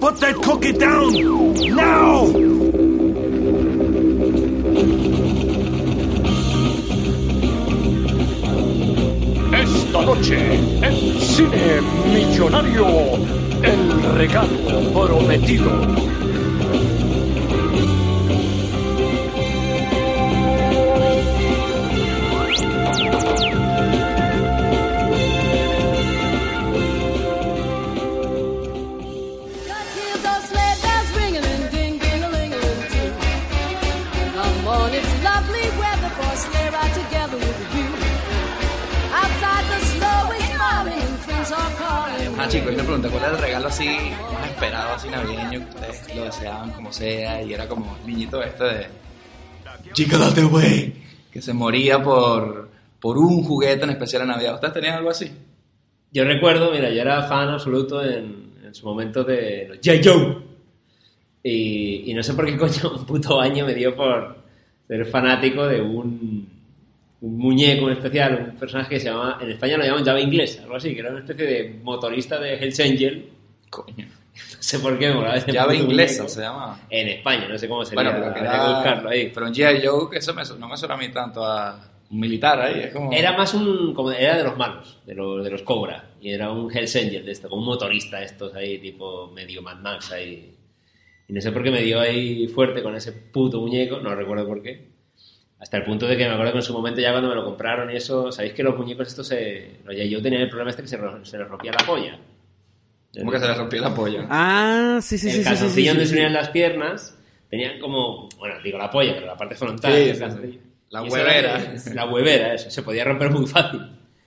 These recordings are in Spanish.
Put that cookie down now! Esta noche, en Cine Millonario, el regalo prometido. Calling. Ah, chicos, y me pregunté cuál era el regalo así más esperado, así navideño, que ustedes lo deseaban como sea, y era como niñito este de Chica, date güey, que se moría por, por un juguete en especial en Navidad. ¿Ustedes tenían algo así? Yo recuerdo, mira, yo era fan absoluto en, en su momento de los J. Joe. Y, y no sé por qué coño un puto año me dio por ser fanático de un, un muñeco en especial, un personaje que se llama, en España lo llaman llave inglesa, algo así, que era una especie de motorista de Hells Angel. Coño. No sé por qué ese Llave inglesa muñeco. se llama. En España, no sé cómo sería. Bueno, pero que que era... buscarlo ahí. Pero un G.I. Joe, que eso me, no me suena a mí tanto a un militar ahí, es como... Era más un. Como, era de los malos, de los, de los Cobra. Y era un Hells Angel de esto, como un motorista estos ahí, tipo medio Mad Max ahí. Y no sé por qué me dio ahí fuerte con ese puto muñeco, no recuerdo por qué. Hasta el punto de que me acuerdo que en su momento ya cuando me lo compraron y eso, ¿sabéis que los muñecos estos se. Yo tenía el problema este que se, se les rompía la polla? ¿Cómo que se le rompió la polla? Ah, sí, sí, el sí, sí, sí, calzoncillo sí, donde sí, se unían las piernas, tenían como. Bueno, digo la polla, pero la parte frontal. Sí. La huevera. era- La huevera, eso. Se podía romper muy fácil.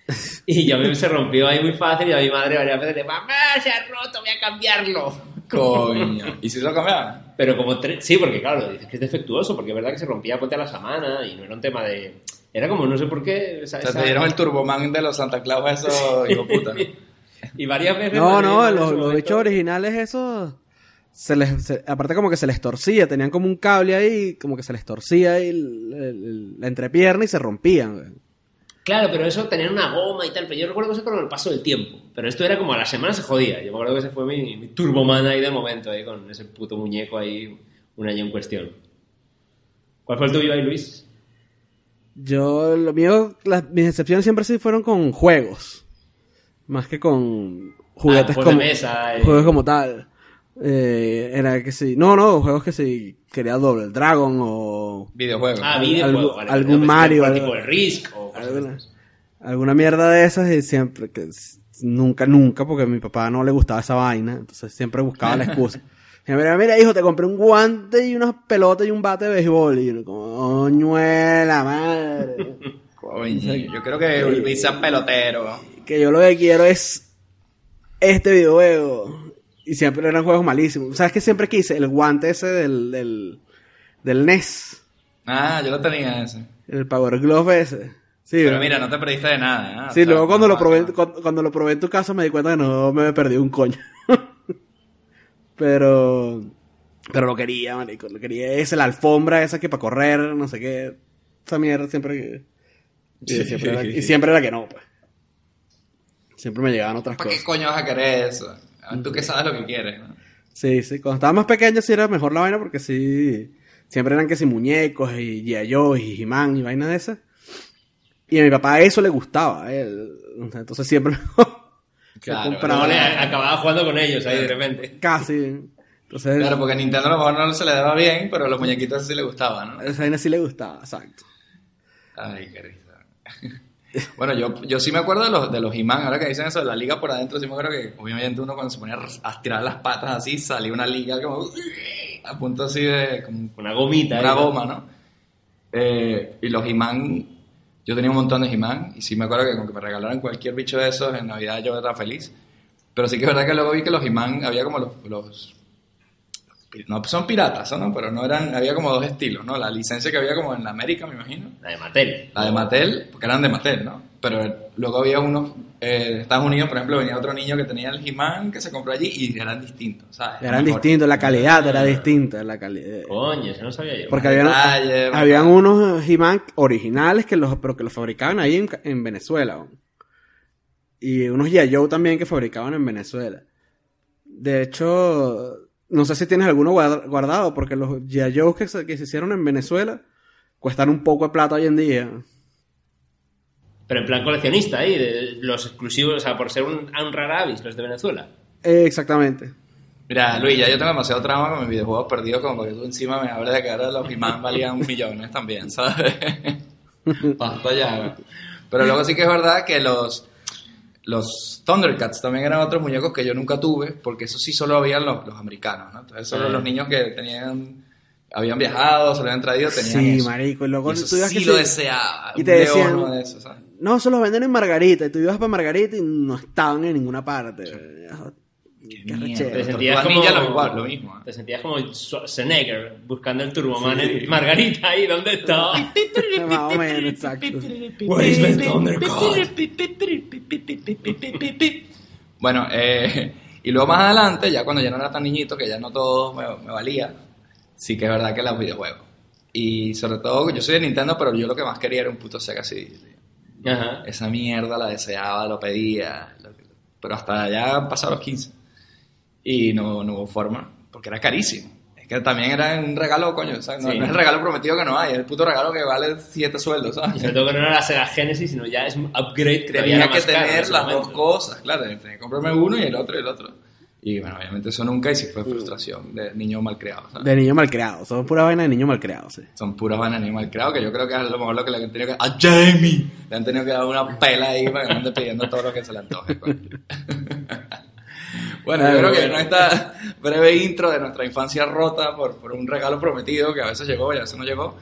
Y yo a mí se rompió ahí muy fácil y a mi madre varias veces le mamá, se ha roto, voy a cambiarlo. Coño. ¿Y si lo cambiaban? Pero como tres... Sí, porque claro, dices que es defectuoso, porque es verdad que se rompía ponte a la semana y no era un tema de... Era como, no sé por qué... esa- O sea, esa- te dieron el Turboman de los Santa Claus, eso, hijo puta. Y varias veces... No, no, los, los bichos originales, esos. Se les, se- aparte, como que se les torcía, tenían como un cable ahí, como que se les torcía ahí el- el- el- la entrepierna y se rompían. Claro, pero eso tenían una goma y tal, pero yo recuerdo que eso con el paso del tiempo. Pero esto era como a la semana se jodía. Yo me acuerdo que ese fue mi, mi turboman ahí de momento, ahí con ese puto muñeco ahí un año en cuestión. ¿Cuál fue el tuyo ahí, Luis? Yo, lo mío, las, mis excepciones siempre sí fueron con juegos. Más que con juguetes de como, mesa, eh. juegos como tal. Eh, era que sí. No, no, juegos que sí. Quería Double Dragon o Videojuegos. Ah, videojuego. algún- vale, algún pero Mario, algo- tipo el Risk o alguna, mierda de esas y siempre que nunca, nunca, porque a mi papá no le gustaba esa vaina, entonces siempre buscaba la excusa. Y me mira, mira, hijo, te compré un guante y unas pelotas y un bate de béisbol. Y yo, coñuela madre. Coño, yo creo que Luis sea pelotero. que yo lo que quiero es este videojuego. Y siempre eran juegos malísimos. ¿Sabes que siempre quise? El guante ese del, del, del NES. Ah, yo lo tenía ese. El Power Glove ese. Sí, Pero ¿verdad? mira, no te perdiste de nada. ¿eh? Sí, O sea, luego cuando no, lo probé, no. cuando, cuando lo probé en tu casa me di cuenta que no me perdí un coño. pero, pero lo quería, marico, lo quería. Ese, la alfombra esa que para correr, no sé qué. Esa mierda siempre que... Y siempre, era, y siempre era que no, pues. Siempre me llegaban otras ¿Para qué cosas. coño vas a querer eso? Tú que sabes lo que quieres. ¿no? Sí, sí. Cuando estaba más pequeño sí era mejor la vaina porque sí... Siempre eran que si muñecos y G.I. Y He-Man y vainas de esas. Y a mi papá eso le gustaba. Entonces siempre... Claro, compraba- No, acababa jugando con ellos ahí de repente. Casi. Entonces, Claro, porque a Nintendo a lo mejor no se le daba bien, pero a los muñequitos sí le gustaban, ¿no? esa vaina sí le gustaba, exacto. Ay, qué risa. Bueno, yo, yo sí me acuerdo de los, de los He-Man, ahora que dicen eso de la liga por adentro, sí me acuerdo que obviamente uno cuando se ponía a estirar las patas así, salía una liga como a punto así de como Una gomita. una goma, ¿no? Eh, y los He-Man, yo tenía un montón de He-Man y sí me acuerdo que con que me regalaran cualquier bicho de esos en Navidad yo era feliz. Pero sí que es verdad que luego vi que los He-Man había como los, los- no son piratas, ¿no? Pero no eran, había como dos estilos, ¿no? La licencia que había como en la América, me imagino. La de Mattel. La de Mattel, porque eran de Mattel, ¿no? Pero luego había unos, eh, de Estados Unidos, por ejemplo, venía otro niño que tenía el He-Man que se compró allí y eran distintos, ¿sabes? Eran Mejor. distintos, la calidad era distinta. La calidad. Coño, eso no sabía yo. Porque habían, detalle, habían unos He-Man originales que los, pero que los fabricaban ahí en, en Venezuela. ¿no? Y unos G.I. Joe también que fabricaban en Venezuela. De hecho, no sé si tienes alguno guard- guardado, porque los G.I. Joe que se, que se hicieron en Venezuela cuestan un poco de plata hoy en día. Pero en plan coleccionista ahí, de los exclusivos, o sea, por ser un, un raravis, los de Venezuela. Eh, exactamente. Mira, Luis, ya yo tengo demasiado trauma con mis videojuegos perdidos como que tú encima me hables de que ahora los He-Man valían millones también, ¿sabes? Basta ya. Pero luego sí que es verdad que los, los Thundercats también eran otros muñecos que yo nunca tuve, porque eso sí solo habían los, los americanos, ¿no? Entonces solo los niños que tenían, habían viajado, se lo habían traído, tenían Sí, eso. marico. Y luego Y eso tú ibas sí que lo deseaba. y te decían-. No, se los venden en Margarita. Y tú ibas para Margarita y no estaban en ninguna parte. Qué mierda. rechera. Te sentías como... Ninja lo igual, lo mismo, ¿eh? Te sentías como Schwarzenegger buscando el Turboman en Margarita ahí, ¿dónde está? Bueno, eh, y luego más adelante, ya cuando ya no era tan niñito, que ya no todo me, me valía, sí que es verdad que los videojuegos. Y sobre todo, yo soy de Nintendo, pero yo lo que más quería era un puto Sega CD. Ajá. Esa mierda la deseaba, lo pedía, lo- pero hasta ya han pasado los 15. Y no, no hubo forma, porque era carísimo. Es que también era un regalo, coño, ¿sabes? No, Sí. no es el regalo prometido que no hay, es el puto regalo que vale 7 sueldos, Y ¿sabes? sobre todo que no era la Sega Genesis, sino ya es un upgrade que tenía era que tener las momento. dos cosas, claro, tenía que comprarme uno y el otro y el otro. Y bueno, obviamente eso nunca y sí fue frustración de niño malcriado. ¿sabes? De niño malcriado. Son pura vaina de niño malcriado, sí. Son puras vainas de niño malcriado que yo creo que es a lo mejor lo que le han tenido que... ¡A Jamie! Le han tenido que dar una pela ahí para que no ande pidiendo todo lo que se le antoje. bueno, yo creo que en esta breve intro de nuestra infancia rota por, por un regalo prometido que a veces llegó y a veces no llegó,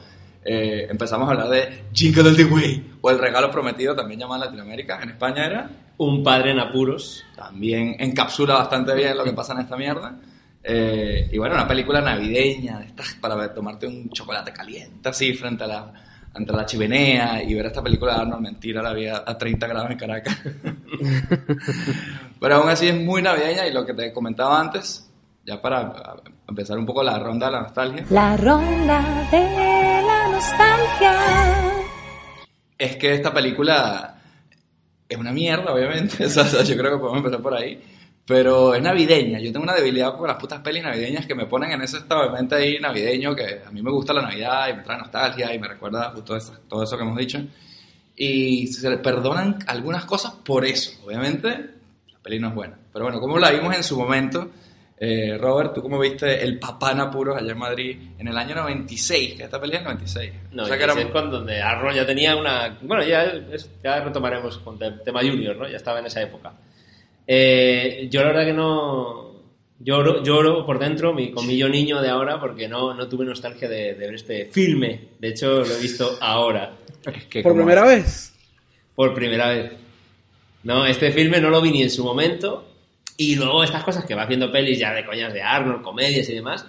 eh, empezamos a hablar de Jingle All the Way o el regalo prometido, también llamado en Latinoamérica. En España era Un padre en apuros. también encapsula bastante bien lo que pasa en esta mierda. Eh, y bueno, una película navideña, de estas para tomarte un chocolate caliente así frente a la, ante la chimenea y ver esta película de Arnold Mentira la vida a 30 grados en Caracas. Pero aún así es muy navideña y lo que te comentaba antes, ya para empezar un poco la ronda de la nostalgia, La ronda de la nostalgia. es que esta película es una mierda, obviamente. O sea, o sea, yo creo que podemos empezar por ahí. Pero es navideña. Yo tengo una debilidad por las putas pelis navideñas que me ponen en ese estado de mente ahí navideño que a mí me gusta la Navidad y me trae nostalgia y me recuerda justo eso- todo eso que hemos dicho. Y se le perdonan algunas cosas por eso. Obviamente, la peli no es buena. Pero bueno, como la vimos en su momento, eh, Robert, ¿tú cómo viste El Papá en Apuros allá en Madrid en el año 96? Que esta peli es el 96. No, o sea que era... es cuando donde ya tenía una... Bueno, ya, ya retomaremos con tema Junior, ¿no? Ya estaba en esa época. Eh, yo la verdad que no... Lloro, lloro por dentro mi, con mi yo niño de ahora porque no, no tuve nostalgia de, de ver este filme. De hecho, lo he visto ahora, es que Por como- primera vez. por primera vez. No, este filme no lo vi ni en su momento. Y luego estas cosas que vas viendo pelis ya de coñas de Arnold, comedias y demás,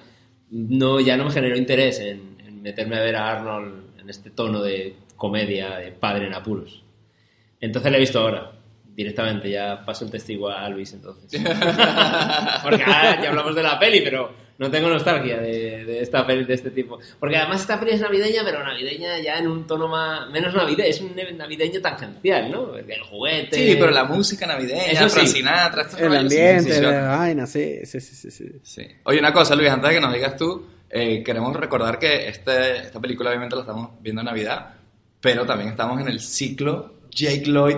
no, ya no me generó interés en, en meterme a ver a Arnold en este tono de comedia de padre en apuros. Entonces lo he visto ahora, directamente, ya paso el testigo a Luis entonces. Porque ahora ya hablamos de la peli, pero no tengo nostalgia de, de esta peli de este tipo. Porque además esta peli es navideña, pero navideña ya en un tono más, menos navideño, es un navideño tangencial, ¿no? El juguete. Sí, pero la música navideña, Eso sí. Sinatra, El ambiente, sí, sí, la vaina, sí, sí, sí, sí. sí. sí. Oye, una cosa, Luis, antes de que nos digas tú, eh, queremos recordar que este, esta película obviamente la estamos viendo en Navidad, pero también estamos en el ciclo Jake Lloyd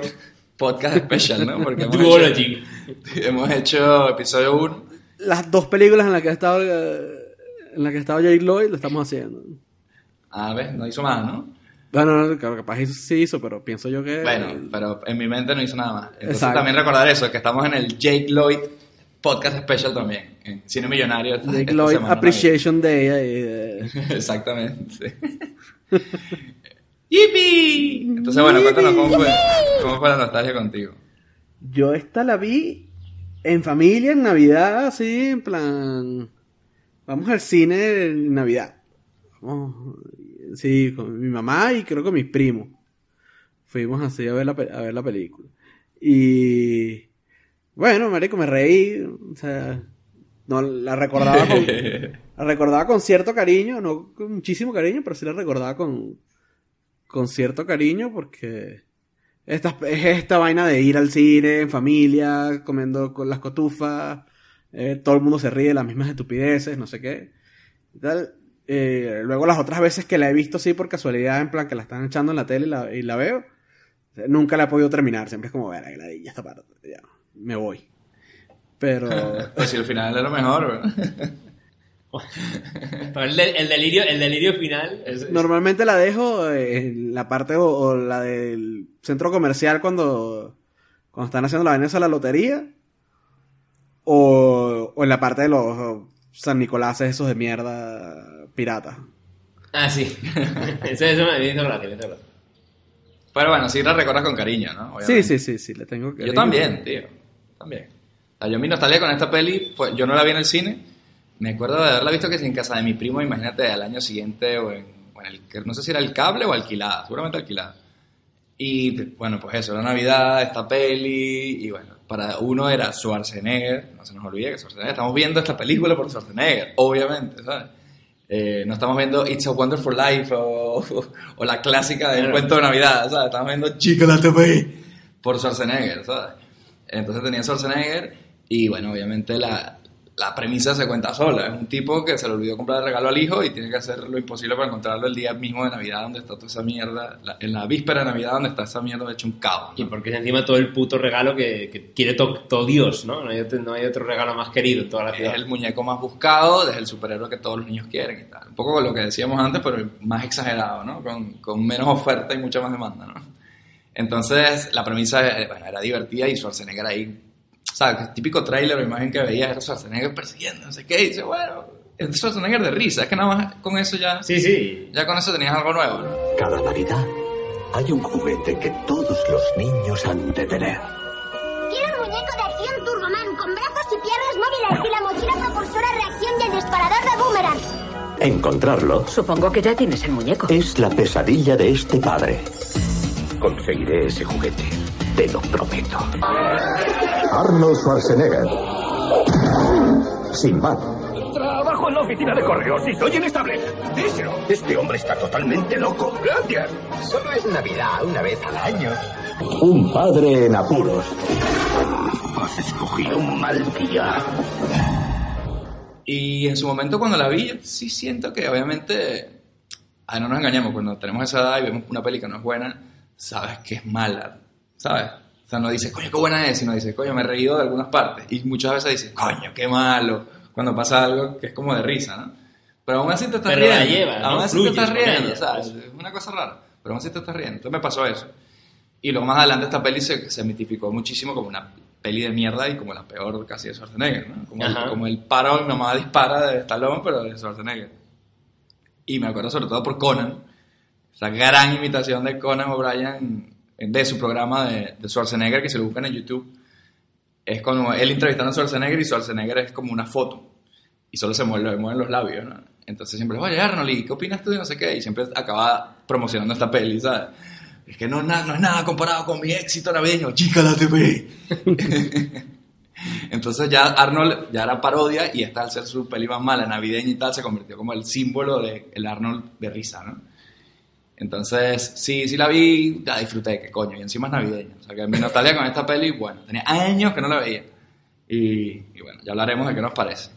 Podcast Special, ¿no? Porque hemos Duology. hecho, hemos hecho episodio 1. Las dos películas en las que ha estado, eh, en las que ha estado Jake Lloyd lo estamos haciendo. A ver, no hizo más, ¿no? Bueno, no, capaz hizo- sí hizo, pero pienso yo que... Bueno, pero en mi mente no hizo nada más. Entonces Exacto. también recordar eso, que estamos en el Jake Lloyd Podcast Special también, en Cine Millonario. esta- Jake esta Lloyd semana Appreciation Day. ahí, eh. Exactamente. ¡Yipi! Entonces, bueno, cuéntanos cómo fue, cómo fue la nostalgia contigo. Yo esta la vi En familia, en Navidad, sí, en plan. Vamos al cine en Navidad. Vamos, sí, con mi mamá y creo que mis primos. Fuimos así a ver la, a ver la película. Y. Bueno, marico, me reí. O sea. No, la recordaba con. la recordaba con cierto cariño, no con muchísimo cariño, pero sí la recordaba con. Con cierto cariño porque. Esta, es esta vaina de ir al cine en familia, comiendo con las cotufas, eh, todo el mundo se ríe de las mismas estupideces, no sé qué. y tal. Eh, luego las otras veces que la he visto así por casualidad, en plan que la están echando en la tele y la, y la veo, nunca la he podido terminar, siempre es como, ver, ya esta parte, ya, me voy. Pero... Pues si al final es lo mejor, ¿verdad? Pero el, de- el delirio, el delirio final es, es- Normalmente la dejo eh, en la parte o, o la del centro comercial cuando, cuando están haciendo la vaina de la lotería. O, o en la parte de los San Nicolás esos de mierda pirata. Ah, sí. eso, eso me hizo gracia, me hizo gracia. Pero bueno, sí la recuerdas con cariño, ¿no? Sí, Obviamente. sí, sí, sí, le tengo que... Yo también, tío. También. O sea, yo mi nostalgia con esta peli, pues yo no la vi en el cine. Me acuerdo de haberla visto que si en casa de mi primo, imagínate, al año siguiente o en, o en el, no sé si era el cable o alquilada, seguramente alquilada. Y bueno, pues eso, era Navidad, esta peli, y bueno, para uno era Schwarzenegger, no se nos olvide que Schwarzenegger, estamos viendo esta película por Schwarzenegger, obviamente, ¿sabes? Eh, no estamos viendo It's a Wonderful Life o, o la clásica del Claro. cuento de Navidad, ¿sabes? Estamos viendo Chocolate Bay por Schwarzenegger, ¿sabes? Entonces tenía Schwarzenegger y bueno, obviamente la, la premisa se cuenta sola. Es un tipo que se le olvidó comprar el regalo al hijo y tiene que hacer lo imposible para encontrarlo el día mismo de Navidad donde está toda esa mierda, la- en la víspera de Navidad donde está esa mierda hecho un caos. Y porque es encima todo el puto regalo que, que quiere to- todo Dios, ¿no? No hay, otro, no hay otro regalo más querido en toda la Es ciudad. el muñeco más buscado, es el superhéroe que todos los niños quieren y tal. Un poco con lo que decíamos antes, pero más exagerado, ¿no? Con, con menos oferta y mucha más demanda, ¿no? Entonces, la premisa eh, bueno, era divertida y Schwarzenegger ahí, ¿sabes? Típico tráiler o imagen que veías era Schwarzenegger persiguiendo, no sé qué, y dice, bueno, es Schwarzenegger de risa, es que nada más con eso ya, Sí, sí. ya con eso tenías algo nuevo, ¿no? Cada Navidad hay un juguete que todos los niños han de tener. Quiero un muñeco de acción Turboman con brazos y piernas móviles y la mochila propulsora reacción y el disparador de boomerang. Encontrarlo Supongo que ya tienes el muñeco. es la pesadilla de este padre. Conseguiré ese juguete, te lo prometo. Arnold Schwarzenegger. Sin mal. Trabajo en la oficina de correos y soy inestable. Díselo. Este hombre está totalmente loco. Gracias. Solo es Navidad una vez al año. Un padre en apuros. Has escogido un mal día. Y en su momento cuando la vi, sí siento que obviamente, ay, no nos engañemos, cuando tenemos esa edad y vemos una peli que no es buena, sabes que es mala, ¿sabes? O sea, no dices, coño, qué buena es, sino dices, coño, me he reído de algunas partes. Y muchas veces dices, coño, qué malo, cuando pasa algo que es como de risa, ¿no? Pero aún así te estás Pero riendo. la llevas, ¿no? aún así te Fluyes estás con riendo, ¿sabes? Es una cosa rara, pero aún así te estás riendo. Entonces me pasó eso. Y luego más adelante esta peli se, se mitificó muchísimo como una peli de mierda y como la peor casi de Schwarzenegger, ¿no? Como, el, como el paro, mamá dispara de Stallone, pero de Schwarzenegger. Y me acuerdo sobre todo por Conan, esa gran imitación de Conan O'Brien de su programa de, de Schwarzenegger que se lo buscan en YouTube. Es como él entrevistando a Schwarzenegger y Schwarzenegger es como una foto y solo se mueven, mueven los labios. Entonces siempre, oye Arnold, ¿y qué opinas tú de no sé qué? Y siempre acaba promocionando esta peli, ¿sabes? Es que no, no es nada comparado con mi éxito navideño, chica la TV. Entonces ya Arnold ya era parodia y esta al ser su peli más mala, navideña y tal, se convirtió como el símbolo del el Arnold de risa, ¿no? Entonces, sí, sí la vi, la disfruté, que coño, y encima es navideña. O sea, que mi nostalgia con esta peli, bueno, tenía años que no la veía. Y, y bueno, ya hablaremos de qué nos parece.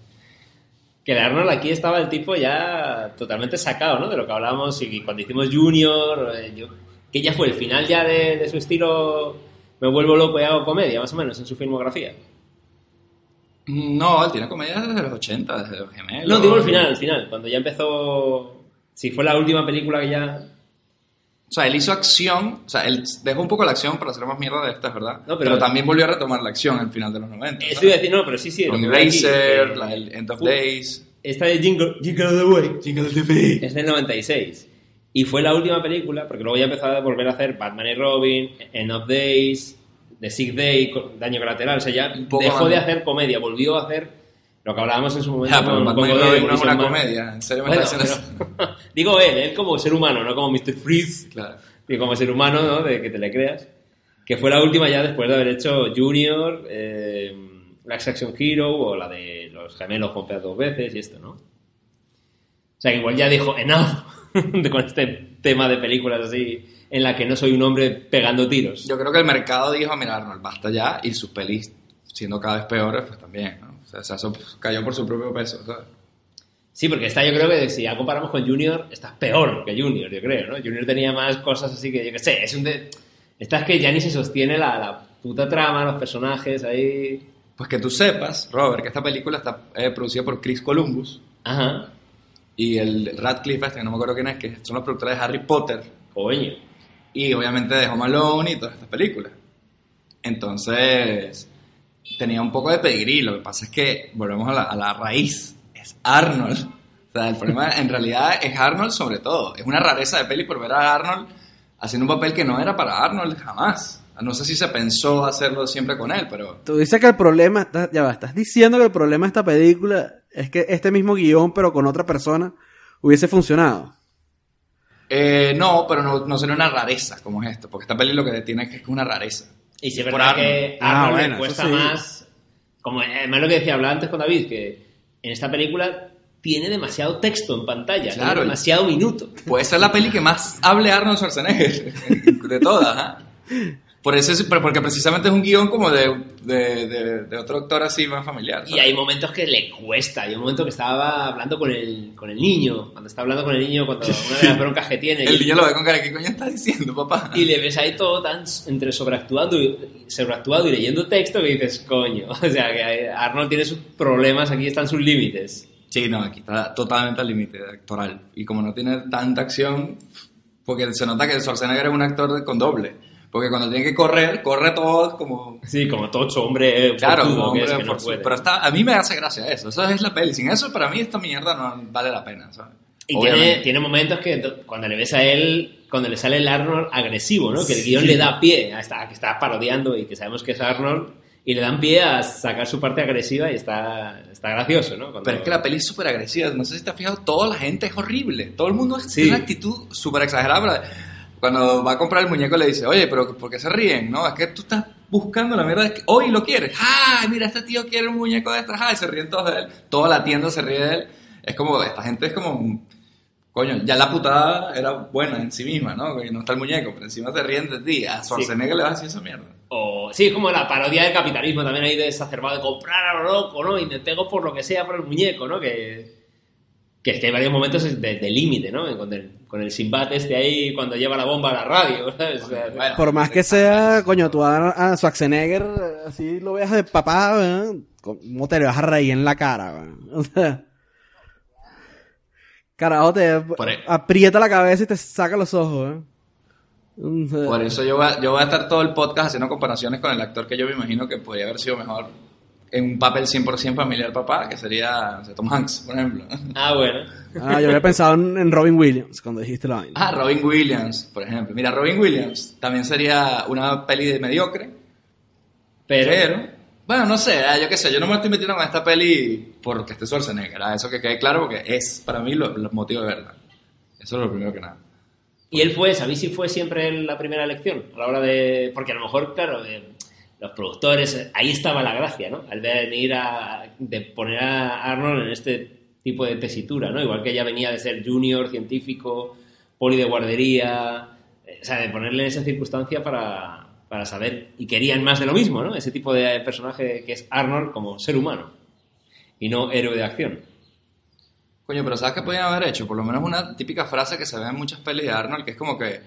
Que el Arnold aquí estaba el tipo ya totalmente sacado, ¿no? De lo que hablábamos y cuando hicimos Junior, eh, yo- que ya fue el final ya de, de su estilo me vuelvo loco y hago comedia, más o menos, en su filmografía. No, él tiene comedias desde los 80, desde los gemelos. No, digo el final, el final, cuando ya empezó... Si fue la última película que ya... O sea, él hizo acción, o sea, él dejó un poco la acción para hacer más mierda de estas, ¿verdad? No, pero, pero- también volvió a retomar la acción al final de los 90. Estoy a decir, no, pero sí, sí. Con que- la, el End of fue- Days. Esta de Jingle, Jingle the Way Jingle TV. es del 96. Y fue la última película, porque luego ya empezó a volver a hacer Batman y Robin, End of Days, de Sick Day, Daño Colateral, o sea, ya dejó de hacer comedia, volvió a hacer lo que hablábamos en su momento Ya, pero no es Mauricio una comedia, en serio me Bueno, pero- digo él, él como ser humano, no como Mr. Freeze, Claro. y como ser humano, ¿no? De que te le creas. Que fue la última ya después de haber hecho Junior, eh, Action Hero o la de los gemelos pompeados dos veces y esto, ¿no? O sea, que igual ya dijo, enough, de- con este tema de películas así, en la que no soy un hombre pegando tiros. Yo creo que el mercado dijo, mira, Arnold, basta ya, y sus pelis, siendo cada vez peores, pues también, ¿no? O sea, eso cayó por su propio peso, ¿sabes? Sí, porque esta yo creo que si ya comparamos con Junior, esta es peor que Junior, yo creo, ¿no? Junior tenía más cosas así que, yo qué sé, es un de... Esta es que ya ni se sostiene la, la puta trama, los personajes ahí... Pues que tú sepas, Robert, que esta película está eh, producida por Chris Columbus Ajá, y el Radcliffe, este, que no me acuerdo quién es, que son los productores de Harry Potter coño. y obviamente de Home Alone y todas estas películas. Entonces, tenía un poco de pedigrí. Lo que pasa es que, volvemos a la, a la raíz, es Arnold. O sea, el problema en realidad es Arnold sobre todo. Es una rareza de peli por ver a Arnold haciendo un papel que no era para Arnold jamás. No sé si se pensó hacerlo siempre con él, pero Tú dices que el problema, ya va, estás diciendo que el problema de esta película es que este mismo guion, pero con otra persona, hubiese funcionado. Eh, no, pero no, no sería una rareza como es esto, porque esta peli lo que tiene es que es una rareza. Y si es verdad Arnold. que Ah, Arnold bueno, le eso cuesta sí. más... Como además lo que decía, hablaba antes con David, que en esta película tiene demasiado texto en pantalla, Claro. demasiado minuto. Puede ser la peli que más hable Arnold Schwarzenegger de todas, ¿ah? Por eso es, porque precisamente es un guion como de, de, de- de otro actor así más familiar. Y ¿sabes? hay momentos que le cuesta. Hay un momento que estaba hablando con el, con el niño. Cuando está hablando con el niño, cuando una de las broncas que tiene. El y, niño lo ve con cara, ¿qué coño estás diciendo, papá? y le ves ahí todo tan entre sobreactuando y, sobreactuado y leyendo texto que dices, coño. O sea, que Arnold tiene sus problemas, aquí están sus límites. Sí, no, aquí está totalmente al límite actoral. Y como no tiene tanta acción, porque se nota que Schwarzenegger es un actor con doble. Porque cuando tiene que correr, corre todo como... Sí, como tocho hombre eh, Claro, como que hombre es, que no puede. Pero está, a mí me hace gracia eso. Eso es la peli. Sin eso, para mí, esta mierda no vale la pena, ¿sabes? Y tiene, tiene momentos que do- cuando le ves a él, cuando le sale el Arnold agresivo, ¿no? Que el guion le da pie a, esta- a que está parodiando y que sabemos que es Arnold, y le dan pie a sacar su parte agresiva y está, está gracioso, ¿no? Cuando- Pero es que la peli es súper agresiva. No sé si te has fijado, toda la gente es horrible. Todo el mundo es Sí. tiene una actitud súper exagerada. Cuando va a comprar el muñeco le dice, oye, pero ¿por qué se ríen? No, es que tú estás buscando la mierda. de que hoy lo quieres. ¡Ah! Mira, este tío quiere un muñeco de estas. ¡Ah! Y se ríen todos de él. Toda la tienda se ríe de él. Es como, esta gente es como... Coño, ya la putada era buena en sí misma, ¿no? Que no está el muñeco, pero encima te ríen de ti. A Schwarzenegger le vas a decir esa mierda. O, sí, es como la parodia del capitalismo también ahí de exacerbado, de comprar a lo loco, ¿no? Y me pego por lo que sea por el muñeco, ¿no? Que, que es que hay varios momentos de, de límite, ¿no? Con el, con el Sinbad este ahí cuando lleva la bomba a la radio, ¿sabes? O sea, Bueno, Por más que sea, coño, tú a, a Schwarzenegger, así lo veas de papá, ¿verdad? ¿cómo te le vas a reír en la cara? ¿verdad? O sea, carajo, te ahí. aprieta la cabeza y te saca los ojos. ¿eh? O sea, Por eso yo voy, a, yo voy a estar todo el podcast haciendo comparaciones con el actor que yo me imagino que podría haber sido mejor en un papel 100% familiar papá, que sería no sé, Tom Hanks, por ejemplo. Ah, bueno. Ah, yo había pensado en, Robin Williams cuando dijiste la vaina. Ah, Robin Williams, por ejemplo. Mira, Robin Williams también sería una peli de mediocre, Pero, pero... Bueno, no sé, ah, yo qué sé, yo no me estoy metiendo con esta peli porque esté Schwarzenegger, ah, eso que quede claro porque es para mí lo, los motivos de verla. Eso es lo primero que nada. Y él fue, ¿sabéis si fue siempre la primera elección? A la hora de. Porque a lo mejor, claro, eh, los productores, ahí estaba la gracia, ¿no? Al venir a. de poner a Arnold en este tipo de tesitura, ¿no? Igual que ella venía de ser junior, científico, poli de guardería. eh, O sea, de ponerle en esa circunstancia para, para saber. Y querían más de lo mismo, ¿no? Ese tipo de personaje que es Arnold como ser humano. Y no héroe de acción. Coño, pero ¿sabes qué podían haber hecho? Por lo menos una típica frase que se ve en muchas pelis de Arnold, que es como que,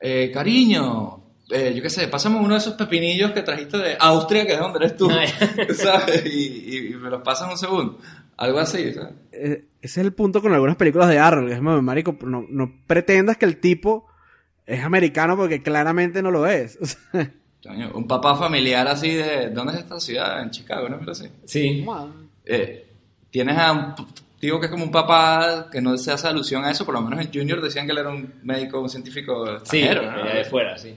eh, cariño, eh, yo qué sé, pásame uno de esos pepinillos que trajiste de Austria, que es donde eres tú. ¿sabes? Y, y- y me los pasas un segundo. Algo así, ¿sabes? Eh, ese es el punto con algunas películas de Arnold. que es, "Mami, marico, no, no pretendas que el tipo es americano porque claramente no lo es. O sea, Coño, un papá familiar así de, ¿dónde es esta ciudad? En Chicago, ¿no? Pero sí. Sí. Eh, tienes a un tío que es como un papá que no se hace alusión a eso, por lo menos en Junior decían que él era un médico, un científico Sí, extranjero, ¿no? venía de fuera, sí.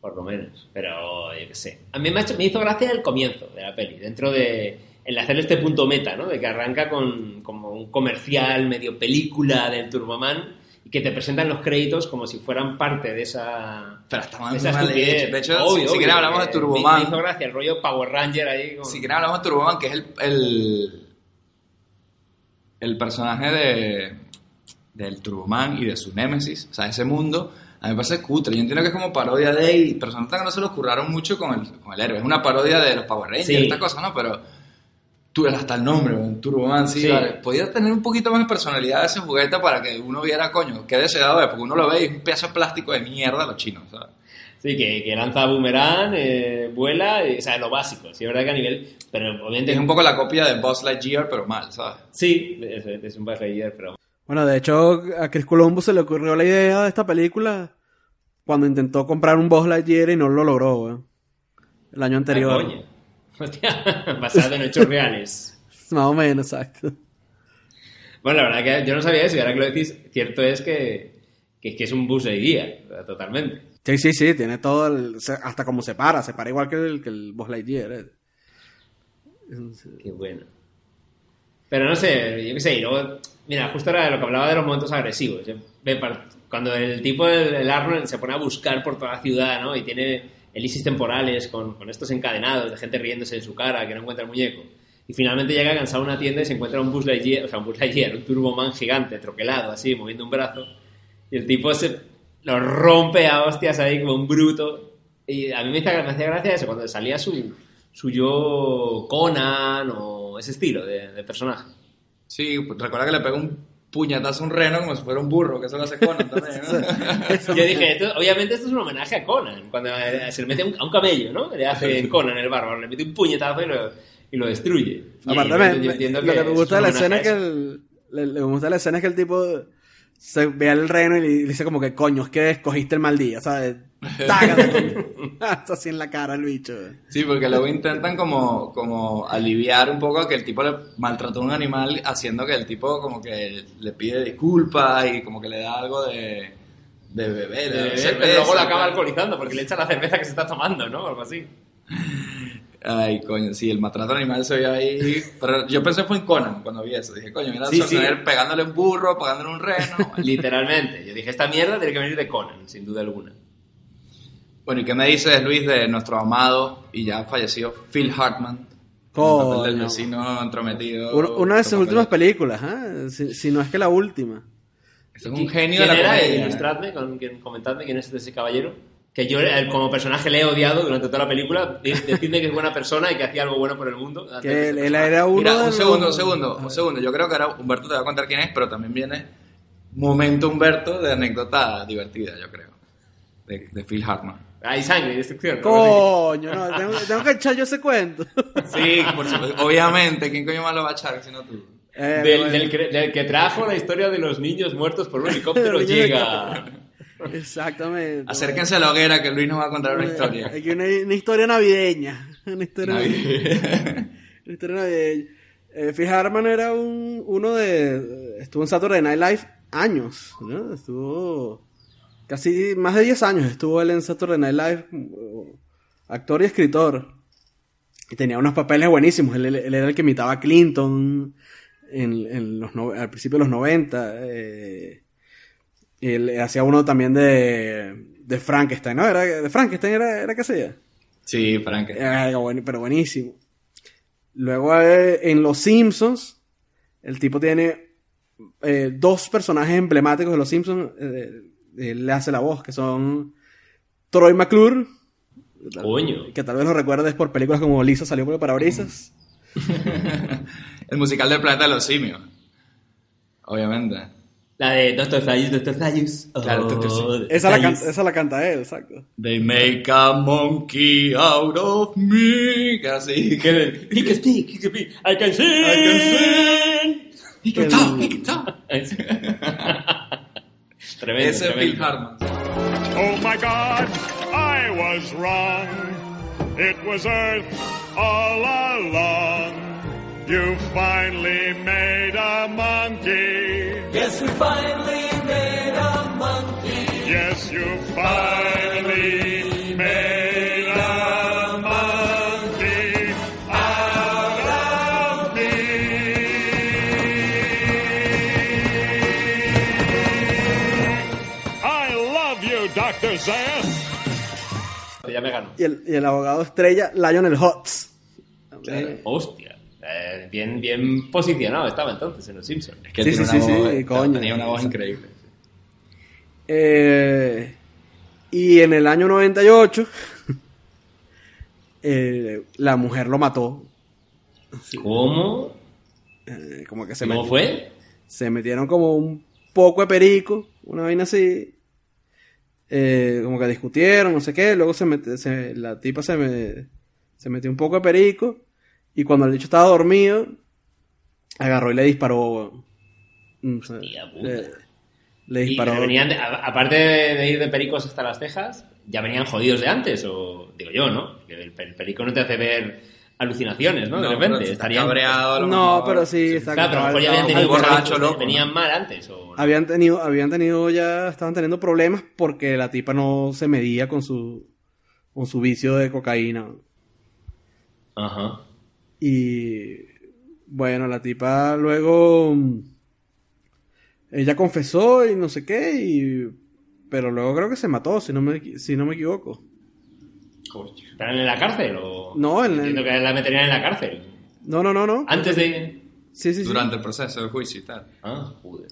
Por lo menos. Pero yo qué sé. A mí me, ha hecho- me hizo gracia el comienzo de la peli, dentro de el hacer este punto meta, ¿no? De que arranca con como un comercial medio película del Turboman y que te presentan los créditos como si fueran parte de esa Pero está mal, de esa mal estupidez. hecho. De hecho, Obvio, si, si obvio, quieren hablamos de porque Turboman. Me, me hizo gracia el rollo Power Ranger ahí. Con... Si quieren hablamos de Turboman, que es el, el, el personaje de, del Turboman y de su némesis, o sea, ese mundo, a mí me parece cutre. Yo entiendo que es como parodia de, y pero nota que no se lo curraron mucho con el, con el héroe. Es una parodia de los Power Rangers, Sí. estas cosas, ¿no? Pero tú hasta el nombre, Turboman, sí, Sí. vale. Podía tener un poquito más de personalidad ese juguete para que uno viera, coño, qué deseado es, porque uno lo ve y es un pedazo de plástico de mierda los chinos, ¿sabes? Sí, que, que lanza boomerang, eh, vuela, y, o sea, lo básico. Sí, es verdad que a nivel... Pero obviamente... Es un poco la copia de Buzz Lightyear, pero mal, ¿sabes? Sí, es, es un Buzz Lightyear, pero... Bueno, de hecho, a Chris Columbus se le ocurrió la idea de esta película cuando intentó comprar un Buzz Lightyear y no lo logró, weón. El año anterior. Ah. Hostia, basado en hechos reales. Más o menos, exacto. Bueno, la verdad que yo no sabía eso y ahora que lo decís, cierto es que, que, que es un bus de guía, totalmente. Sí, sí, sí, tiene todo el... Hasta como se para, se para igual que el, que el Buzz Lightyear. eh. Qué bueno. Pero no sé, yo qué sé, y luego, mira, justo era lo que hablaba de los momentos agresivos. Cuando el tipo, el, el Arnold, se pone a buscar por toda la ciudad, ¿no? Y tiene elisis temporales con, con estos encadenados de gente riéndose en su cara que no encuentra el muñeco. Y finalmente llega cansado a una tienda y se encuentra un Buzz Lightyear, o sea, un Buzz Lightyear, un Turboman gigante, troquelado, así, moviendo un brazo. Y el tipo se lo rompe a hostias ahí como un bruto. Y a mí me hacía gracia eso, cuando salía su, su yo Conan o ese estilo de, de personaje. Sí, pues recuerda que le pegó un puñetazo a un reno como si fuera un burro, que eso lo hace Conan también, ¿no? Yo dije, esto- obviamente esto es un homenaje a Conan, cuando eh, se le mete a un, a un camello, ¿no? Le hace Conan el bárbaro, le mete un puñetazo y lo, y lo destruye. Y Aparte, yo- me- yo me- entiendo lo que me gusta de la escena es que el, le, le gusta la escena es que el tipo se ve al reno y le dice como que coño, es que escogiste el mal día, ¿sabes? Tágate. Está así en la cara el bicho. eh. Sí, porque luego intentan como, como aliviar un poco que el tipo le maltrató a un animal haciendo que el tipo como que le pide disculpas y como que le da algo de, de beber. De pero cerveza, luego lo acaba alcoholizando porque le echa la cerveza que se está tomando, ¿no? Algo así. Ay, coño, sí, el maltrato animal se vio ahí. Pero yo pensé fue en Conan cuando vi eso. Dije, coño, mira, Sí, sí. pegándole un burro, pegándole un reno. Literalmente. Yo dije, esta mierda tiene que venir de Conan, sin duda alguna. bueno, ¿y qué me dices, Luis, de nuestro amado y ya fallecido Phil Hartman? El papel del Coño. vecino entrometido. Una, una de sus últimas películas, ¿eh? si, si no es que la última. Es un genio de ¿Quién la comedia. Ilustradme, con, quien- comentadme quién es ese caballero. Que yo eh, como personaje le he odiado durante toda la película. Decidme que es buena persona y que hacía algo bueno por el mundo. Que él, él era uno Mira, un los- segundo, un segundo, un segundo. Yo creo que ahora Humberto te va a contar quién es, pero también viene momento Humberto de anécdota divertida, yo creo. De, de Phil Hartman. Hay sangre y destrucción. ¿no? Coño, no, tengo, tengo que echar yo ese cuento. Sí, por supuesto. Obviamente, ¿quién coño más lo va a echar sino tú? Eh, Del, bueno, del que, del que trajo la historia de los niños muertos por un helicóptero llega. Exactamente. Acérquense a la hoguera que Luis nos va a contar una historia. Aquí una, una historia navideña. Una historia navideña. Navi- Una historia navideña. Eh, Phil Hartman era un, uno de... Estuvo en Saturday Night Live años. ¿no? Estuvo... Casi más de 10 años estuvo él en Saturday Night Live. eh, Actor y escritor. Y tenía unos papeles buenísimos. Él, él- él era el que imitaba a Clinton en, en los al principio de los 90. eh, y él hacía uno también de, de Frankenstein, ¿no? Era, de Frankenstein era, era que hacía. Sí, Frank. Era buen- pero buenísimo. Luego eh, en Los Simpsons, el tipo tiene eh, dos personajes emblemáticos de Los Simpsons. eh, él le hace la voz, que son Troy McClure, Coño. que tal vez lo recuerdes por películas como Lisa salió por el parabrisas. El musical del planeta de los simios. Obviamente. La de Doctor Zayus, Doctor Zayus. Claro, Dr. Oh, Seuss. Esa la, Zayus. canta, esa la canta él, exacto. They make a monkey out of me. Casi. Que- He can speak, he can speak. I can sing. I can sing. He can talk, he can talk. tremendo, Ese es tremendo. Phil Hartman. Oh my God, I was wrong. It was Earth all along. You finally made a monkey. Yes, you finally made a monkey. Yes, you finally made a monkey out of me. I love you, Dr. Zayas. Ya me ganó. Y el, y el abogado estrella, Lionel Hotz. Hostia. Eh, bien, bien posicionado estaba entonces en Los Simpsons. Es que Sí, sí, una sí, voz, sí, coño. tenía una voz increíble. Eh, y en el año 98, eh, la mujer lo mató. ¿Cómo? Eh, como que se ¿Cómo fue? Se metieron como un poco de perico, una vaina así. Eh, como que discutieron, no sé qué. Luego se mete- se- la tipa se, me- se metió un poco de perico. Y cuando el bicho estaba dormido, agarró y le disparó. Mm, o sea, le, le Y disparó. pero venían de- a- aparte de, ir de pericos hasta las cejas, ¿ya venían jodidos de antes? O digo yo, ¿no? Que el, el perico no te hace ver alucinaciones, ¿no? De No, repente. pero estarían cabreado, a lo No, mejor- pero sí, está Claro, pero a lo mejor ya habían tenido borracho, pericos, loco, venían ¿no? mal antes. O... Habían tenido, habían tenido ya, estaban teniendo problemas porque la tipa no se medía con su, con su vicio de cocaína. Ajá. Y bueno, la tipa luego, mm, ella confesó y no sé qué, y, pero luego creo que se mató, si no me, si no me equivoco. ¿Estarán en la cárcel? O... No, en el- Entiendo que la meterían en la cárcel. No, no, no, no. Antes de... Sí, sí, sí. Durante el proceso del juicio y tal. Ah, joder.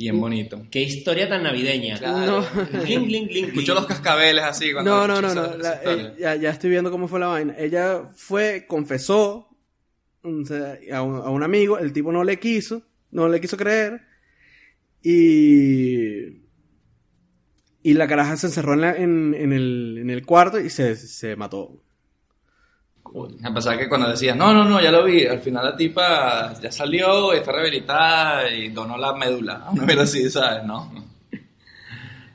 Bien bonito. Qué historia tan navideña. No. Escuchó cling. los cascabeles así cuando No, no, no, no. la- eh, ya, ya estoy viendo cómo fue la vaina. Ella fue, confesó o sea, a, un, a un amigo, el tipo no le quiso, no le quiso creer. Y. Y la caraja se encerró en, la- en, en el, en el cuarto y se, se mató. A pesar que cuando decías, no, no, no, ya lo vi, al final la tipa ya salió, está rehabilitada y donó la médula. Una vez así, ¿sabes? No.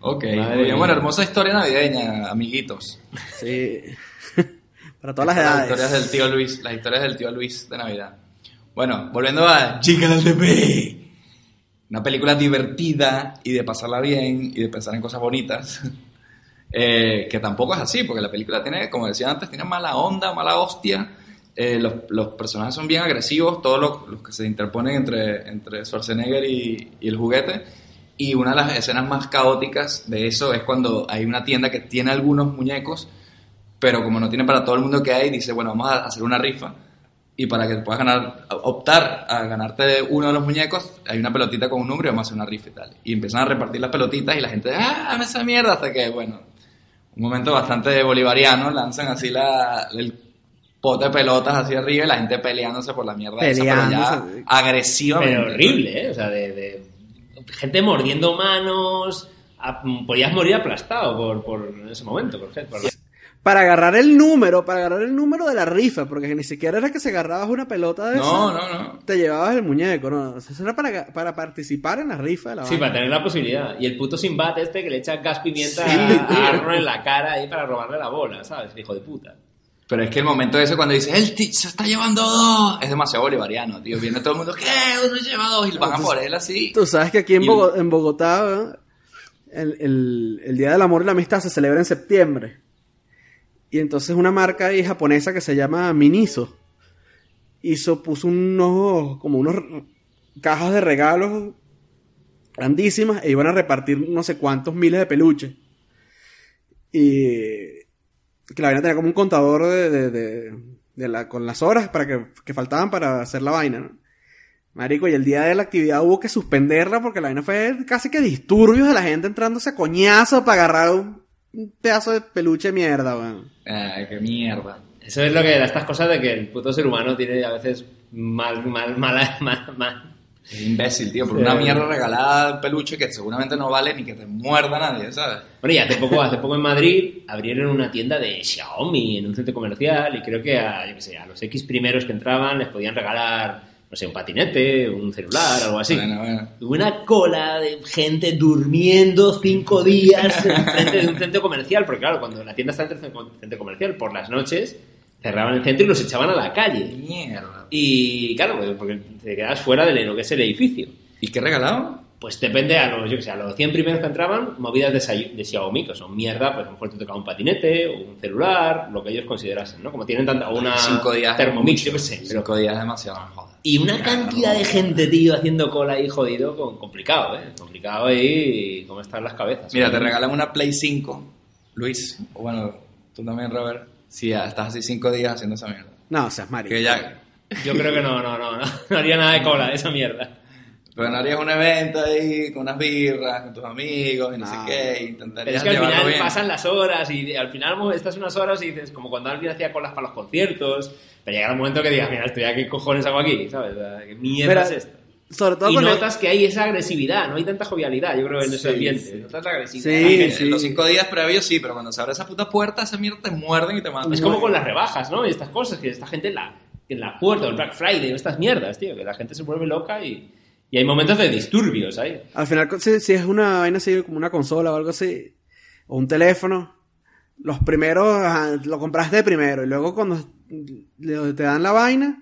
Ok, Madre muy bien. Bueno, hermosa historia navideña, amiguitos. Sí. Para todas las Las edades. historias del tío Luis, las historias del tío Luis de Navidad. Bueno, volviendo a Chica del TP. Una película divertida y de pasarla bien y de pensar en cosas bonitas. Eh, que tampoco es así, porque la película tiene, como decía antes, tiene mala onda, mala hostia. Eh, los, los personajes son bien agresivos, todos los, los que se interponen entre, entre Schwarzenegger y, y el juguete. Y una de las escenas más caóticas de eso es cuando hay una tienda que tiene algunos muñecos, pero como no tiene para todo el mundo que hay, dice, bueno, vamos a hacer una rifa. Y para que puedas ganar, optar a ganarte uno de los muñecos, hay una pelotita con un número y vamos a hacer una rifa y tal. Y empiezan a repartir las pelotitas y la gente, ¡ah, dame esa mierda! Hasta que, bueno, un momento bastante bolivariano, lanzan así la, el pote de pelotas hacia arriba y la gente peleándose por la mierda esa, pero ya Peleándose. agresivamente. Pero horrible, ¿eh? O sea, de, de gente mordiendo manos. a- podías morir aplastado por, por en ese momento, por ejemplo. Para agarrar el número, para agarrar el número de la rifa, porque ni siquiera era que se agarrabas una pelota de No, esa, no, no. te llevabas el muñeco, no. O sea, Eso era para, para participar en la rifa de la Sí, vaina. para tener la posibilidad. Y el puto Simbat este que le echa gas pimienta Sí, a- tío. a Arnold en la cara ahí para robarle la bola, ¿sabes? Hijo de puta. Pero es que el momento ese cuando dice, el se está llevando dos, es demasiado bolivariano, tío. Viene todo el mundo, ¿qué? Uno lleva dos y van a por él así. Tú sabes que aquí en, Y- Bogo- en Bogotá, ¿verdad? el, el- el Día del Amor y la Amistad se celebra en septiembre. Y entonces una marca japonesa que se llama Miniso hizo, puso unos, como unos cajas de regalos grandísimas e iban a repartir no sé cuántos miles de peluches. Y que la vaina tenía como un contador de, de- la, con las horas para que, que faltaban para hacer la vaina. Marico, y el día de la actividad hubo que suspenderla porque la vaina fue casi que disturbios de la gente entrándose a coñazo para agarrar un, un pedazo de peluche mierda, weón. Ay, qué mierda. Eso es lo que da estas cosas de que el puto ser humano tiene a veces mal, mal, mala, mal, mal. Es imbécil, tío, por Sí. una mierda regalada peluche que seguramente no vale ni que te muerda nadie, ¿sabes? Bueno, y hace poco, hace poco en Madrid abrieron una tienda de Xiaomi en un centro comercial y creo que a, yo qué sé, a los X primeros que entraban les podían regalar, no sé, un patinete, un celular, algo así. Bueno, bueno. Una cola de gente durmiendo cinco días en frente de un centro comercial, porque claro, cuando la tienda está en el centro comercial por las noches, cerraban el centro y los echaban a la calle. Mierda. Y claro, porque te quedas fuera de lo que es el edificio. ¿Y qué regalado? Pues depende a los, yo que sé, a los 100 primeros que entraban, movidas de, de Xiaomi, que son mierda, pues a lo mejor te tocaba un patinete o un celular, lo que ellos considerasen, ¿no? Como tienen tanta, una Cinco días. Thermomix, yo qué sé. pero- Cinco días demasiado, no jodas. y una cantidad de gente, tío, haciendo cola ahí jodido, con- complicado, ¿eh? Complicado ahí, cómo están las cabezas. Mira, te regalan una Play 5, Luis, o bueno, tú también, Robert, si ya estás así cinco días haciendo esa mierda. No, o sea, marico. Que ya, Yo creo que no, no, no, no, no haría nada de cola, esa mierda. Pero no harías un evento ahí con unas birras, con tus amigos y no, sé No. qué, Pero intentarías es que al final bien. pasan las horas y al final estás unas horas y dices, como cuando alguien hacía colas para los conciertos, pero llega un momento que digas, mira, estoy aquí, ¿qué cojones hago aquí? ¿Sabes? ¿Qué mierda Pero, es esto? Sobre todo Y con el- notas que hay esa agresividad, no hay tanta jovialidad, yo creo, en ese Sí, ambiente. sí. Notas la agresividad. Sí, En sí. los cinco días previos sí, pero cuando se abre esa puta puerta, esa mierda te muerden y te matan. Es como con las rebajas, ¿no? Y estas cosas, que esta gente en la, en la puerta, el Black Friday, estas mierdas, tío, que la gente se vuelve loca y, y hay momentos de disturbios ahí. Al final, si, si es una vaina así como una consola o algo así, o un teléfono, los primeros lo compraste de primero y luego cuando te dan la vaina,